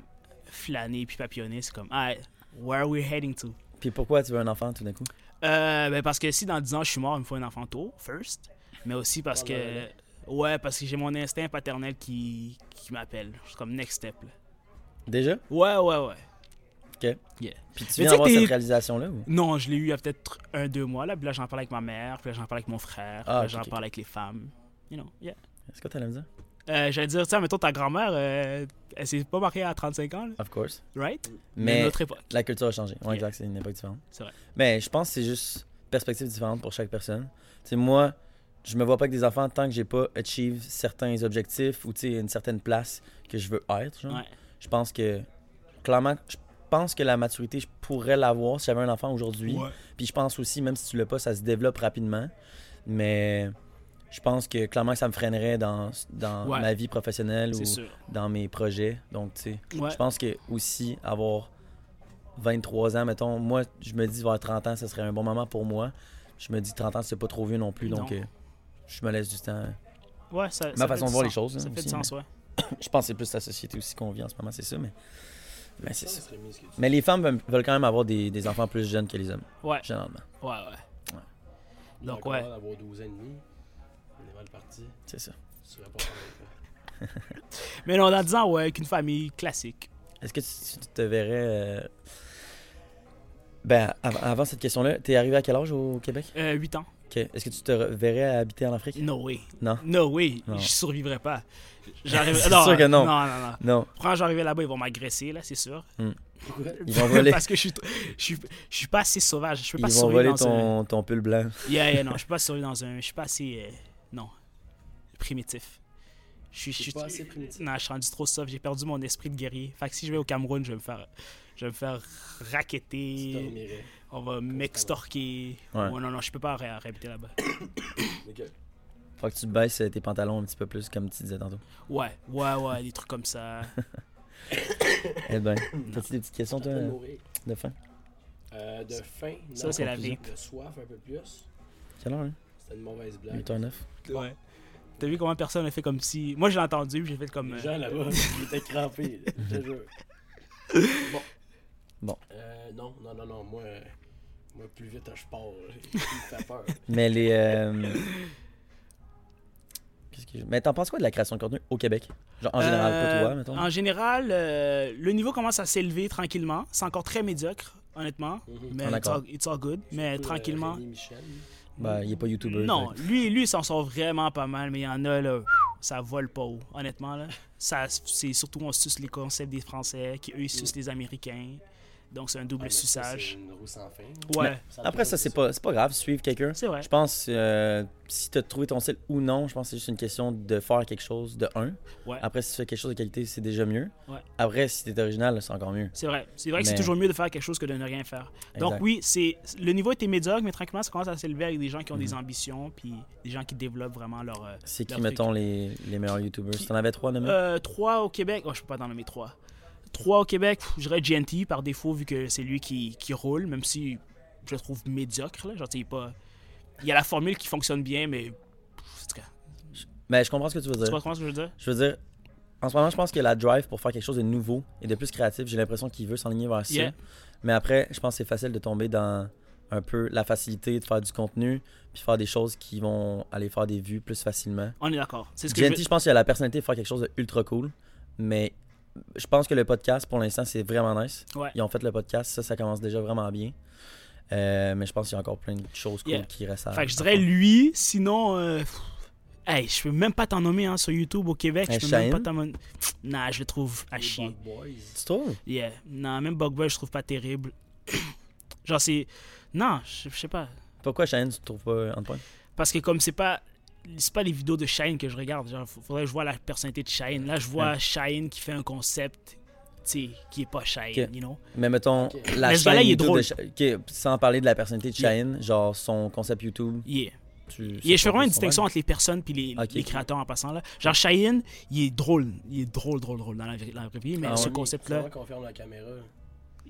flâner puis papillonner. C'est comme, ah, where are we heading to? Puis pourquoi tu veux un enfant tout d'un coup? Euh, ben parce que si dans 10 ans je suis mort, il me faut un enfant tôt, first. Mais aussi parce que. Ouais, parce que j'ai mon instinct paternel qui, qui m'appelle. C'est comme next step. là. Déjà? Ouais, ouais, ouais. Puis tu viens d'avoir cette réalisation-là ou? Non, je l'ai eu il y a peut-être un, deux mois. Là, puis là j'en parle avec ma mère, puis là j'en parle avec mon frère, puis Ah, là ok, j'en ok. parle avec les femmes. You know, yeah. Est-ce que t'allais me dire? Euh, J'allais dire, tiens, mettons ta grand-mère, euh, elle s'est pas mariée à 35 ans, là, Of course. right? Mais notre époque. la culture a changé. Ouais, Yeah. exact, c'est une époque différente. C'est vrai. Mais je pense que c'est juste perspective différente pour chaque personne. Tu sais, moi, je me vois pas avec des enfants tant que j'ai pas achieve certains objectifs ou une certaine place que je veux être. genre. Ouais. Je pense que, clairement, je pense que la maturité, je pourrais l'avoir si j'avais un enfant aujourd'hui. Ouais. Puis je pense aussi, même si tu l'as pas, ça se développe rapidement. Mais je pense que clairement ça me freinerait dans, dans Ouais. ma vie professionnelle ou sûr. dans mes projets. Donc, tu sais, Ouais. je pense que aussi avoir 23 ans, mettons, moi, je me dis vers 30 ans, ce serait un bon moment pour moi. Je me dis 30 ans, c'est pas trop vieux non plus, donc Non. euh, je me laisse du temps. Ouais, ça, Ma ça façon de voir les choses, Ça hein, fait du sens, ouais. *coughs* Je pense que c'est plus la société aussi qu'on vit en ce moment, c'est ça, mais, mais c'est Ça Mais les femmes veulent, veulent quand même avoir des, des enfants plus jeunes que les hommes, Ouais, généralement. ouais, ouais. dis. Donc, ouais. d'avoir 12 ans et demi, on est mal parti. C'est ça. *laughs* Mais non, dans 10 ans, ouais, avec une famille classique. Est-ce que tu, tu te verrais. euh, Ben, av- avant cette question-là, t'es arrivé à quel âge au Québec? Euh, 8 ans. Ok. Est-ce que tu te verrais à habiter en Afrique? No way. Non? No way. Non. Je survivrais pas. J'arrive. C'est sûr que non. Non, non, non. Non. Quand j'arrive là-bas, ils vont m'agresser, là, c'est sûr. Pourquoi? Ils vont voler, Parce que je suis, je suis, je suis pas assez sauvage. Je peux ils pas vont survivre voler dans un. ton, ton pull blanc. Yeah, yeah, non, *laughs* je suis pas survivre dans un. Je suis pas assez. euh, non. Primitif. Je suis. je suis- pas assez primitif. Non, je suis rendu trop soft. J'ai perdu mon esprit de guerrier. Fait que si je vais au Cameroun, je vais me faire. Je vais me faire dormirais. On va m'extorquer. Ouais. Oh, non, non, je peux pas ré- réhabiter là-bas. *coughs* Faut que tu baisses tes pantalons un petit peu plus, comme tu disais tantôt. Ouais, ouais, ouais, des trucs comme ça. *coughs* Eh ben, *coughs* t'as-tu des petites questions, toi, Attends de fin? Euh, de faim, non. Ça, c'est la vape. De soif, un peu plus. Quelle heure, hein? C'était une mauvaise blague. 8h09. Ouais. T'as vu comment personne a fait comme si. Moi, j'ai entendu, puis j'ai fait comme. Les euh, gens là-bas, *laughs* ils étaient crampés, là, je te jure. Bon. Bon. Euh, non, non, non, non, moi, euh, moi plus vite je pars, là. il me fait peur. *laughs* Mais les. euh, *laughs* Qu'est-ce que je- Mais t'en penses quoi de la création de contenu au Québec? Genre en général, pas Euh, toi, mettons. En général, euh, le niveau commence à s'élever tranquillement. C'est encore très médiocre, honnêtement. Mhm. Mais Ah, it's all, it's all good. Mais Surtout, euh, tranquillement. Ben, il est pas YouTuber. non, fait lui, lui, il s'en sort vraiment pas mal. Mais il y en a, là, ça vole pas haut, honnêtement. Là. Ça, c'est surtout, on suce les concepts des Français, qui eux, ils sucent les Américains. Donc, c'est un Ah, double ça, suçage. C'est une roue sans fin. Ouais, Après, ça, c'est pas, c'est pas grave, suivre quelqu'un. c'est vrai. Je pense, euh, si tu as trouvé ton style ou non, je pense que c'est juste une question de faire quelque chose de un. Ouais. Après, si tu fais quelque chose de qualité, c'est déjà mieux. Ouais. Après, si t'es original, c'est encore mieux. C'est vrai. C'est vrai que c'est toujours mieux de faire quelque chose que de ne rien faire. Donc oui, c'est le niveau était médiocre, mais tranquillement, ça commence à s'élever avec des gens qui ont des Mhm. ambitions, puis des gens qui développent vraiment leur... euh, C'est qui, mettons, les, les meilleurs YouTubers? Si t'en avais trois nommés? Euh, trois au Québec? Oh, je peux pas t'en nommer trois. Trois au Québec, je dirais GNT par défaut, vu que c'est lui qui, qui roule, même si je le trouve médiocre. Là. Genre, tu il pas... Il y a la formule qui fonctionne bien, mais. Mais je comprends ce que tu veux Tu dire. comprends ce que je veux dire? Je veux dire, en ce moment, je pense que la drive pour faire quelque chose de nouveau et de plus créatif, j'ai l'impression qu'il veut s'enligner vers ça. Yeah. Mais après, je pense que c'est facile de tomber dans un peu la facilité de faire du contenu puis faire des choses qui vont aller faire des vues plus facilement. On est d'accord. C'est ce que je GNT, veux- je pense qu'il a la personnalité de faire quelque chose de ultra cool, mais je pense que le podcast, pour l'instant, c'est vraiment nice. Ouais. Ils ont fait le podcast, ça, ça commence déjà vraiment bien. Euh, mais je pense qu'il y a encore plein de choses cool Yeah. qui restent à Fait que je dirais lui, sinon. euh, Hey, je peux même pas t'en nommer hein, sur YouTube au Québec. Je peux même pas t'en nommer. Nah, je le trouve à Les chier. Tu trouves? Yeah. Non, même Bugboy, je trouve pas terrible. Genre, c'est. Non, je je sais pas. Pourquoi Shane, tu trouves pas on point? Parce que comme c'est pas. C'est pas les vidéos de Shine que je regarde. Genre, faudrait que je vois la personnalité de Shine. Là, je vois Shine qui fait un concept, tu sais, qui est pas Shine, you know? Mais mettons, la Mais il est drôle. de Sha- ok, sans parler de la personnalité de Yeah. Shane, genre son concept YouTube, Yeah. tu je fais pas vraiment une distinction entre les personnes et les, créateurs en passant là. Genre Shine, il est drôle, il est drôle, drôle, drôle dans la, vraie- la vraie vie, mais Ah ce ouais? concept-là, Comment qu'on ferme la caméra?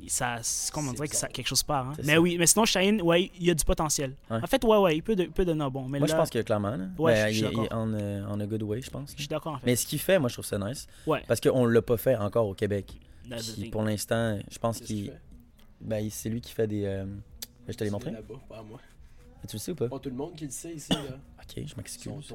Ça, c'est comme on dirait que ça, quelque chose part. Hein. Mais ça. oui, mais sinon Shine, ouais, il y a du potentiel. Ouais. En fait, ouais, ouais, il peut, de, il peut donner un bon. Mais Moi, là, je pense que clairement, là, Ouais, ben, je suis il, il est euh, en a good way, je pense. je suis d'accord en fait. Mais ce qu'il fait, moi, je trouve ça nice. Ouais. Parce qu'on l'a pas fait encore au Québec. Puis pour l'instant, je pense qu'il? Ben, c'est lui qui fait des. euh, Je te l'ai montré. là-bas, pas à moi. Tu le sais ou pas? Pas tout le monde qui le sait ici, là. Ok, je m'excuse.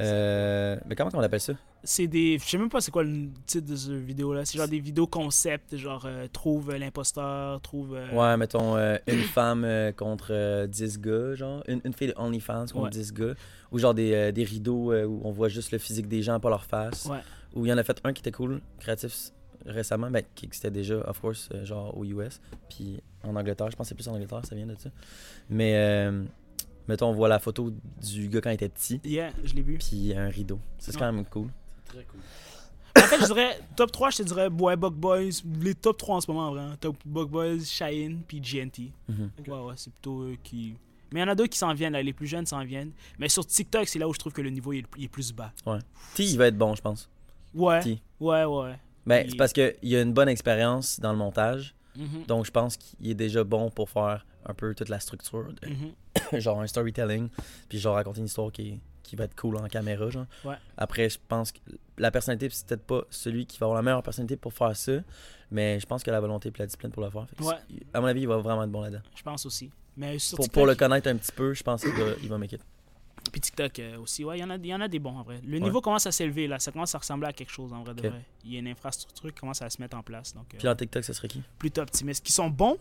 Euh, mais comment on appelle ça? C'est des. Je sais même pas c'est quoi le titre de cette vidéo-là. C'est genre des vidéos concept, genre euh, trouve euh, l'imposteur, trouve. euh, Ouais, mettons euh, une femme euh, contre euh, 10 gars, genre. Une, une fille de OnlyFans contre Ouais. 10 gars. Ou genre des, euh, des rideaux euh, où on voit juste le physique des gens, pas leur face. Ouais. Ou il y en a fait un qui était cool, créatif récemment, ben, qui c'était déjà, of course, euh, genre au US. Puis en Angleterre, je pense que c'est plus en Angleterre, ça vient de ça. Mais, euh, mettons, on voit la photo du gars quand il était petit, Yeah, je l'ai vu. puis un rideau. C'est Ouais. quand même cool. C'est très cool. En fait, je dirais top 3, je te dirais ouais, Bug Boys. Les top 3 en ce moment, en vrai. hein. Top Bug Boys, Shine, puis GNT. Mhm. Ouais, ouais, c'est plutôt eux qui. Mais il y en a deux qui s'en viennent, là. les plus jeunes s'en viennent. Mais sur TikTok, c'est là où je trouve que le niveau il est, plus bas. T, il va être bon, je pense. Ouais, T. ouais, ouais. Ben, Il- c'est parce qu'il y a une bonne expérience dans le montage. Mhm, Donc, je pense qu'il est déjà bon pour faire un peu toute la structure, de- mhm. *coughs* genre un storytelling, puis genre raconter une histoire qui, qui va être cool en caméra, genre. Ouais. Après, je pense que la personnalité, c'est peut-être pas celui qui va avoir la meilleure personnalité pour faire ça, mais je pense que la volonté et la discipline pour le faire. Ouais. À mon avis, il va vraiment être bon là-dedans. Je pense aussi. Mais sur Pour, pour le connaître un petit peu, je pense qu'il va, il va make it. Puis TikTok euh, aussi, ouais, il y, en a- y en a des bons en vrai. Le Ouais. niveau commence à s'élever là, ça commence à ressembler à quelque chose en vrai de vrai. Il y a une infrastructure qui commence à se mettre en place. Donc, euh, Puis en TikTok, ça serait qui? Plutôt optimiste. Qui sont bons,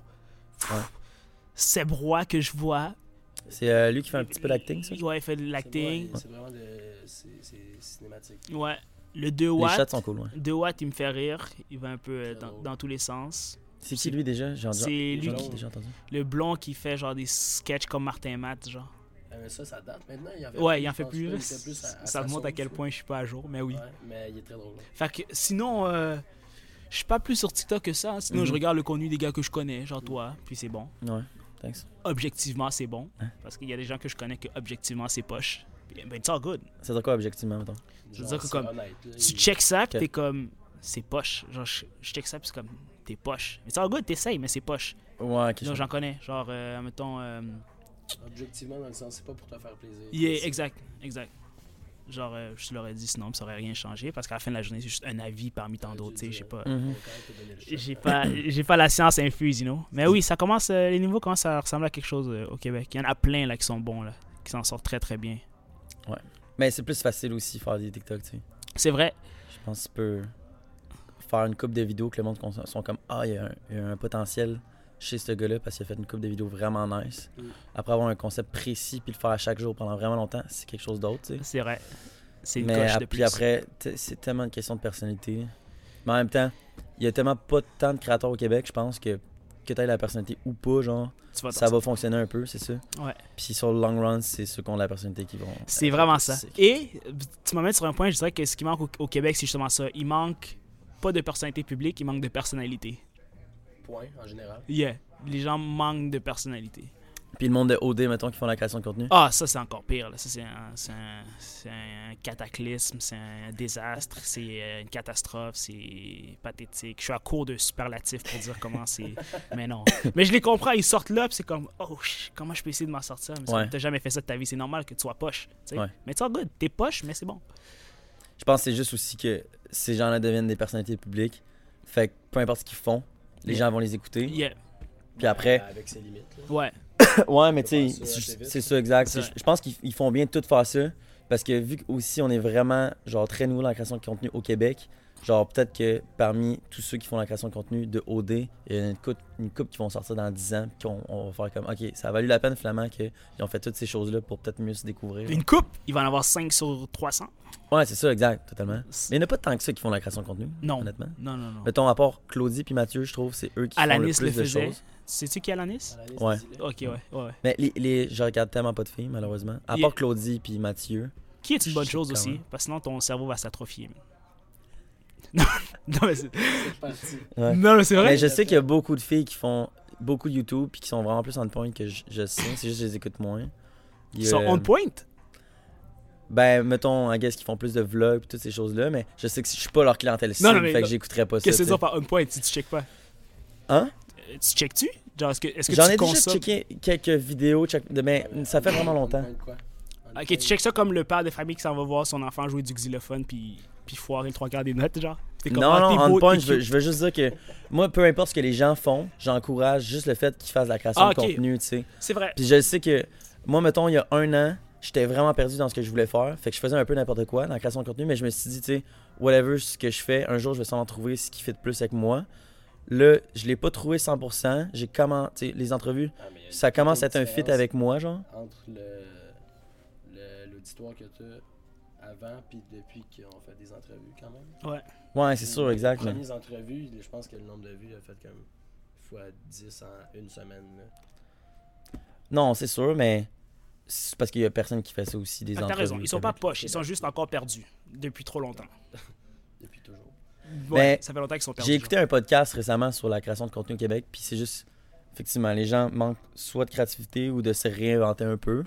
pff, Seb Roy que je vois. C'est euh, lui qui fait un petit peu d'acting, ça? Ouais, il fait de l'acting. ouais, C'est vraiment de. C'est cinématique. Ouais. Le 2 Les watts. shots sont cool, ouais. 2 watts, il me fait rire. Il va un peu euh, dans, tous les sens. C'est qui lui déjà? C'est lui qui- déjà entendu. Le blond qui fait genre des sketchs comme Martin Matt, genre. Mais ça, ça date maintenant. Il en fait Ouais, plus, il en fait plus. pas, là. il fait plus à- à Ça montre à quel point je suis pas à jour, mais oui. Ouais, mais il est très drôle. Fait que sinon, euh, je suis pas plus sur TikTok que ça. Sinon, Mhm. je regarde le contenu des gars que je connais, genre toi, puis c'est bon. Ouais, thanks. Objectivement, c'est bon. Hein? Parce qu'il y a des gens que je connais que objectivement, c'est poche. Ben, it's all good. C'est de quoi, objectivement, mettons? Je veux dire que comme- honnête, Tu check ça, puis Ok. t'es comme, c'est poche. Genre, je, je check ça, puis c'est comme, t'es poche. Mais it's all good, t'essayes, mais c'est poche. Ouais, je- j'en connais. Genre, euh, mettons. euh, Objectivement, dans le sens, c'est pas pour te faire plaisir. yeah, exact, exact. Genre, euh, je te l'aurais dit sinon, ça aurait rien changé. Parce qu'à la fin de la journée, c'est juste un avis parmi tant Ouais, d'autres. tu sais, J'ai pas. Mhm. J'ai pas, *coughs* j'ai pas la science infuse, you know. Mais oui, ça commence, euh, les niveaux commencent à ressembler à quelque chose euh, au Québec. Il y en a plein là qui sont bons là, qui s'en sortent très très bien. Mais c'est plus facile aussi faire des TikTok, tu sais. C'est vrai. Je pense que tu peux faire une coupe de vidéos que le monde sont comme Ah, y, il y a un potentiel chez ce gars-là parce qu'il a fait une coupe de vidéos vraiment nice. Mm. Après avoir un concept précis puis le faire à chaque jour pendant vraiment longtemps, c'est quelque chose d'autre, tu sais. C'est vrai. C'est une Mais coche puis après, c'est tellement une question de personnalité. Mais en même temps, il y a tellement pas tant de créateurs au Québec, je pense que que tu aies la personnalité ou pas, genre, vas ça va fonctionner un peu, c'est ça. Ouais. Puis sur le long run, c'est ceux qui ont la personnalité qui vont. C'est vraiment ça. Et tu m'amènes sur un point, je dirais que ce qui manque au, au Québec, c'est justement ça. Il manque pas de personnalité publique, il manque de personnalité. Point, en général. Yeah. Les gens manquent de personnalité. Puis le monde de OD, mettons, qui font la création de contenu. Ah, ça, c'est encore pire. Là. Ça, c'est un, c'est un- c'est un cataclysme, c'est un désastre, c'est euh, une catastrophe, c'est pathétique. Je suis à court de superlatifs pour dire comment c'est. *laughs* Mais non. Mais je les comprends, ils sortent là, puis c'est comme, oh, comment je peux essayer de m'en sortir? Mais Ouais. t'as jamais fait ça de ta vie, c'est normal que tu sois poche. Ouais. Mais tu good, t'es poche, mais c'est bon. Je pense que c'est juste aussi que ces gens-là deviennent des personnalités publiques. Fait que peu importe ce qu'ils font, les Yeah. gens vont les écouter. Yeah. Puis après, Avec ses limites. là. Ouais. *laughs* ouais, mais tu sais, c'est ça, exact. Je pense qu'ils ils font bien de tout faire ça. Parce que vu qu'aussi on est vraiment genre très nouveau dans la création de contenu au Québec, genre peut-être que parmi tous ceux qui font la création de contenu de OD, il y a une coupe, une couple qui vont sortir dans 10 ans, puis qu'on on va faire comme, ok, ça a valu la peine finalement qu'ils ont fait toutes ces choses-là pour peut-être mieux se découvrir. Une coupe, il va en avoir 5 sur 300. Ouais, c'est ça, exact, totalement. Mais il n'y en a pas tant que ça qui font la création de contenu, Non. honnêtement. Non, non, non. Mettons, à part Claudie puis Mathieu, je trouve, c'est eux qui font le Alanis plus le de faisait. choses. Sais-tu qui est Alanis? À la liste, Ouais. Ok, ouais, ouais. Mais les, les, je regarde tellement pas de filles, malheureusement. À part Claudie puis Mathieu. Qui est une bonne chose aussi, parce que sinon ton cerveau va s'atrophier. *laughs* non, mais c'est. Ouais. non, mais c'est vrai. Mais je sais qu'il y a beaucoup de filles qui font beaucoup de YouTube puis qui sont vraiment plus on point que je, je sais. C'est juste que je les écoute moins. Ils sont on point? Ben, mettons, I guess qu'ils font plus de vlogs et toutes ces choses-là, mais je sais que je suis pas leur clientèle cible, Non, non, mais fait que j'écouterais pas ça. Qu'est-ce que tu c'est dire par on point? Si tu checkes pas? Hein? Euh, Tu checkes-tu? Genre, est-ce que, est-ce que J'en ai déjà checké quelques vidéos, de- mais ça fait vraiment longtemps. Ok, tu checkes ça comme le père de famille qui s'en va voir son enfant jouer du xylophone puis, puis foirer le trois quarts des notes, genre. Comme, Non, ah, non, t'es on point, je veux, je veux juste dire que moi, peu importe ce que les gens font, j'encourage juste le fait qu'ils fassent de la création Ah, de contenu, tu sais. C'est vrai. Puis je sais que, moi, mettons, il y a un an, j'étais vraiment perdu dans ce que je voulais faire. Fait que je faisais un peu n'importe quoi dans la création de contenu, mais je me suis dit, tu sais, whatever ce que je fais, un jour, je vais sûrement trouver ce qui fait de plus avec moi. Là, je l'ai pas trouvé 100%. J'ai comment, tu sais, les entrevues, Ah, ça commence à être un fit avec moi, genre. Entre le, le- l'auditoire que tu as avant puis depuis qu'on fait des entrevues quand même. Ouais, c'est sûr, exact. Les mais- premières entrevues, je pense que le nombre de vues a fait comme fois 10 en une semaine. là. Non, c'est sûr, mais c'est parce qu'il y a personne qui fait ça aussi, des Ah, T'as entrevues. raison, ils sont pas poches, ils sont juste encore perdus depuis trop longtemps. *laughs* Depuis toujours. Ouais, Mais ça fait longtemps qu'ils sont perdus. J'ai écouté un podcast récemment sur la création de contenu au Québec, puis c'est juste, effectivement, les gens manquent soit de créativité ou de se réinventer un peu.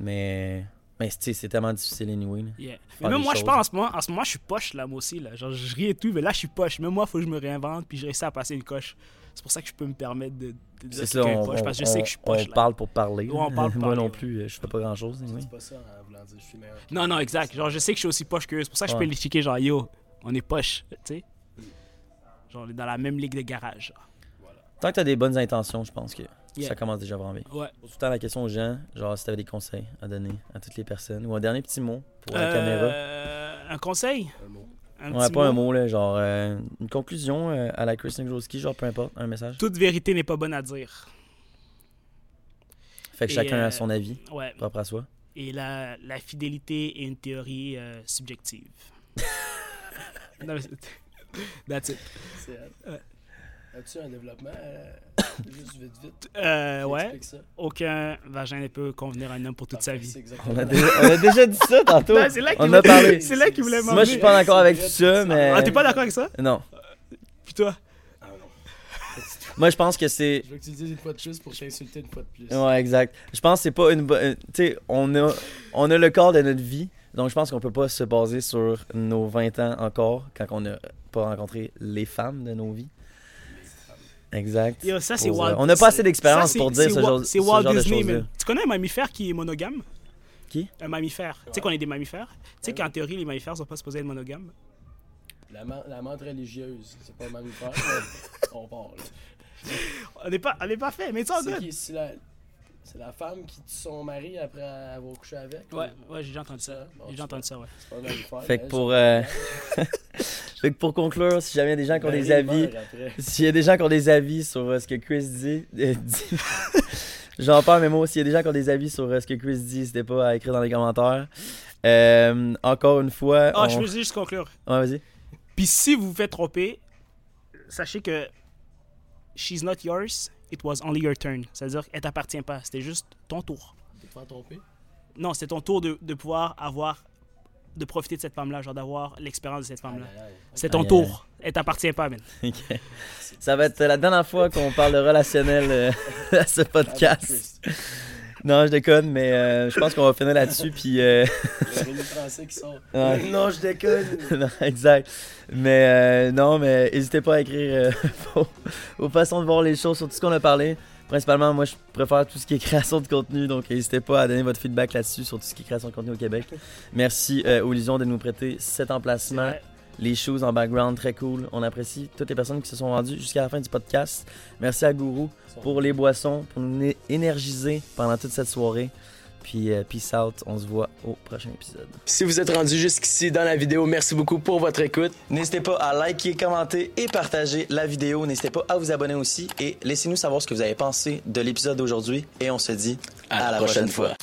Mais, mais c'est tellement difficile anyway. là. Yeah. Mais même moi, je pense en ce moment, en ce moment, je suis poche là, moi aussi. Là. Genre, je ris et tout, mais là, je suis poche. Même moi, il faut que je me réinvente, puis je réussis à passer une coche. C'est pour ça que je peux me permettre de, de dire C'est que ça, on, est poche, parce que je on- sais que je suis on poche. là. parle pour parler. Ouais, on parle pour *laughs* Moi parler, non ouais. plus, je fais pas grand chose. Dis pas ça voulant dire je suis meilleur. Non, non, exact. Genre, je sais que je suis aussi poche qu'eux. C'est pour ça que je peux les checker, genre, yo, on est poche, tu sais. Genre, on est dans la même ligue de garage. genre. Tant que t'as des bonnes intentions, je pense que Yeah. ça commence déjà vraiment bien. Ouais. Tout le temps la question aux gens, genre si t'avais des conseils à donner à toutes les personnes, ou un dernier petit mot pour la Euh, caméra. Un conseil? Un mot. Un Ouais, petit pas un mot. là, genre euh, une conclusion euh, à la Chris Negroski, genre peu importe, un message. Toute vérité n'est pas bonne à dire. Fait que Et, chacun euh, a son avis, Ouais. propre à soi. Et la, la fidélité est une théorie euh, subjective. *laughs* Non, mais c'est- That's it. As-tu un développement euh, *coughs* juste vite vite? Euh, ouais. ça? Aucun vagin ne peut convenir à un homme pour toute sa vie. c'est On a, déjà, on a déjà dit ça tantôt. Ben, c'est là qu'il on voulait- a parlé. C'est là qu'il voulait Moi, je suis pas d'accord avec tout ça, mais. Ah, t'es pas d'accord avec ça? Non. Puis toi? Ah non. *laughs* Moi, je pense que c'est. Je veux que tu le dises une fois de plus pour t'insulter une fois de plus. Ouais, exact. Je pense que c'est pas une bonne. Tu sais, on a, on a le corps de notre vie. Donc, je pense qu'on peut pas se baser sur nos 20 ans encore quand on n'a pas rencontré les femmes de nos vies. Exact. Yo, ça, c'est Walt. on n'a pas assez d'expérience Ça, pour dire ce Wa- genre, C'est ce Walt genre de Disney, man. Tu connais un mammifère qui est monogame? Qui? Un mammifère. Tu sais qu'on est des mammifères? Tu sais qu'en théorie, les mammifères sont pas supposés être monogames? La, la menthe religieuse, c'est pas un mammifère, *laughs* on part là. On n'est pas, on pas fait, mais tu sais, C'est on qui la, c'est la femme qui tue son mari après avoir couché avec Ouais, ou- ouais, j'ai déjà entendu ça. Bon, J'ai déjà entendu ça, ouais. Pas. Fait que mais pour, euh, *laughs* fait que pour conclure, si jamais il y a des gens qui ont des avis, meurt après. s'il y a des gens qui ont des avis sur euh, ce que Chris dit, *laughs* euh, dit- *laughs* j'en parle, mais moi, s'il y a des gens qui ont des avis sur euh, ce que Chris dit, n'hésitez pas à écrire dans les commentaires. Euh, encore une fois, Ah, on- je veux juste conclure. Ouais, vas-y. Puis si vous vous faites tromper, sachez que she's not yours, it was only your turn. C'est-à-dire qu'elle t'appartient pas. C'était juste ton tour. De te faire tromper. Non, c'était ton tour de, de pouvoir avoir, de profiter de cette femme-là, genre d'avoir l'expérience de cette femme-là. C'est ton tour. Elle t'appartient pas, man. *laughs* Ok. Ça va être la dernière fois qu'on parle de relationnel euh, *laughs* à ce podcast. Non, je déconne, mais euh, je pense qu'on va finir là-dessus. Puis, euh, Le *laughs* français qui sort. Ouais. Non, je déconne. *laughs* non, exact. Mais euh, non, mais n'hésitez pas à écrire euh, *laughs* vos, vos façons de voir les choses sur tout ce qu'on a parlé. Principalement, moi, je préfère tout ce qui est création de contenu, donc n'hésitez pas à donner votre feedback là-dessus sur tout ce qui est création de contenu au Québec. Merci aux Lisions de nous prêter cet emplacement. Les choses en background, très cool. On apprécie toutes les personnes qui se sont rendues jusqu'à la fin du podcast. Merci à Gourou pour les boissons, pour nous énergiser pendant toute cette soirée. Puis euh, peace out, on se voit au prochain épisode. Si vous êtes rendu jusqu'ici dans la vidéo, merci beaucoup pour votre écoute. N'hésitez pas à liker, commenter et partager la vidéo. N'hésitez pas à vous abonner aussi et laissez-nous savoir ce que vous avez pensé de l'épisode d'aujourd'hui. Et on se dit À la prochaine fois.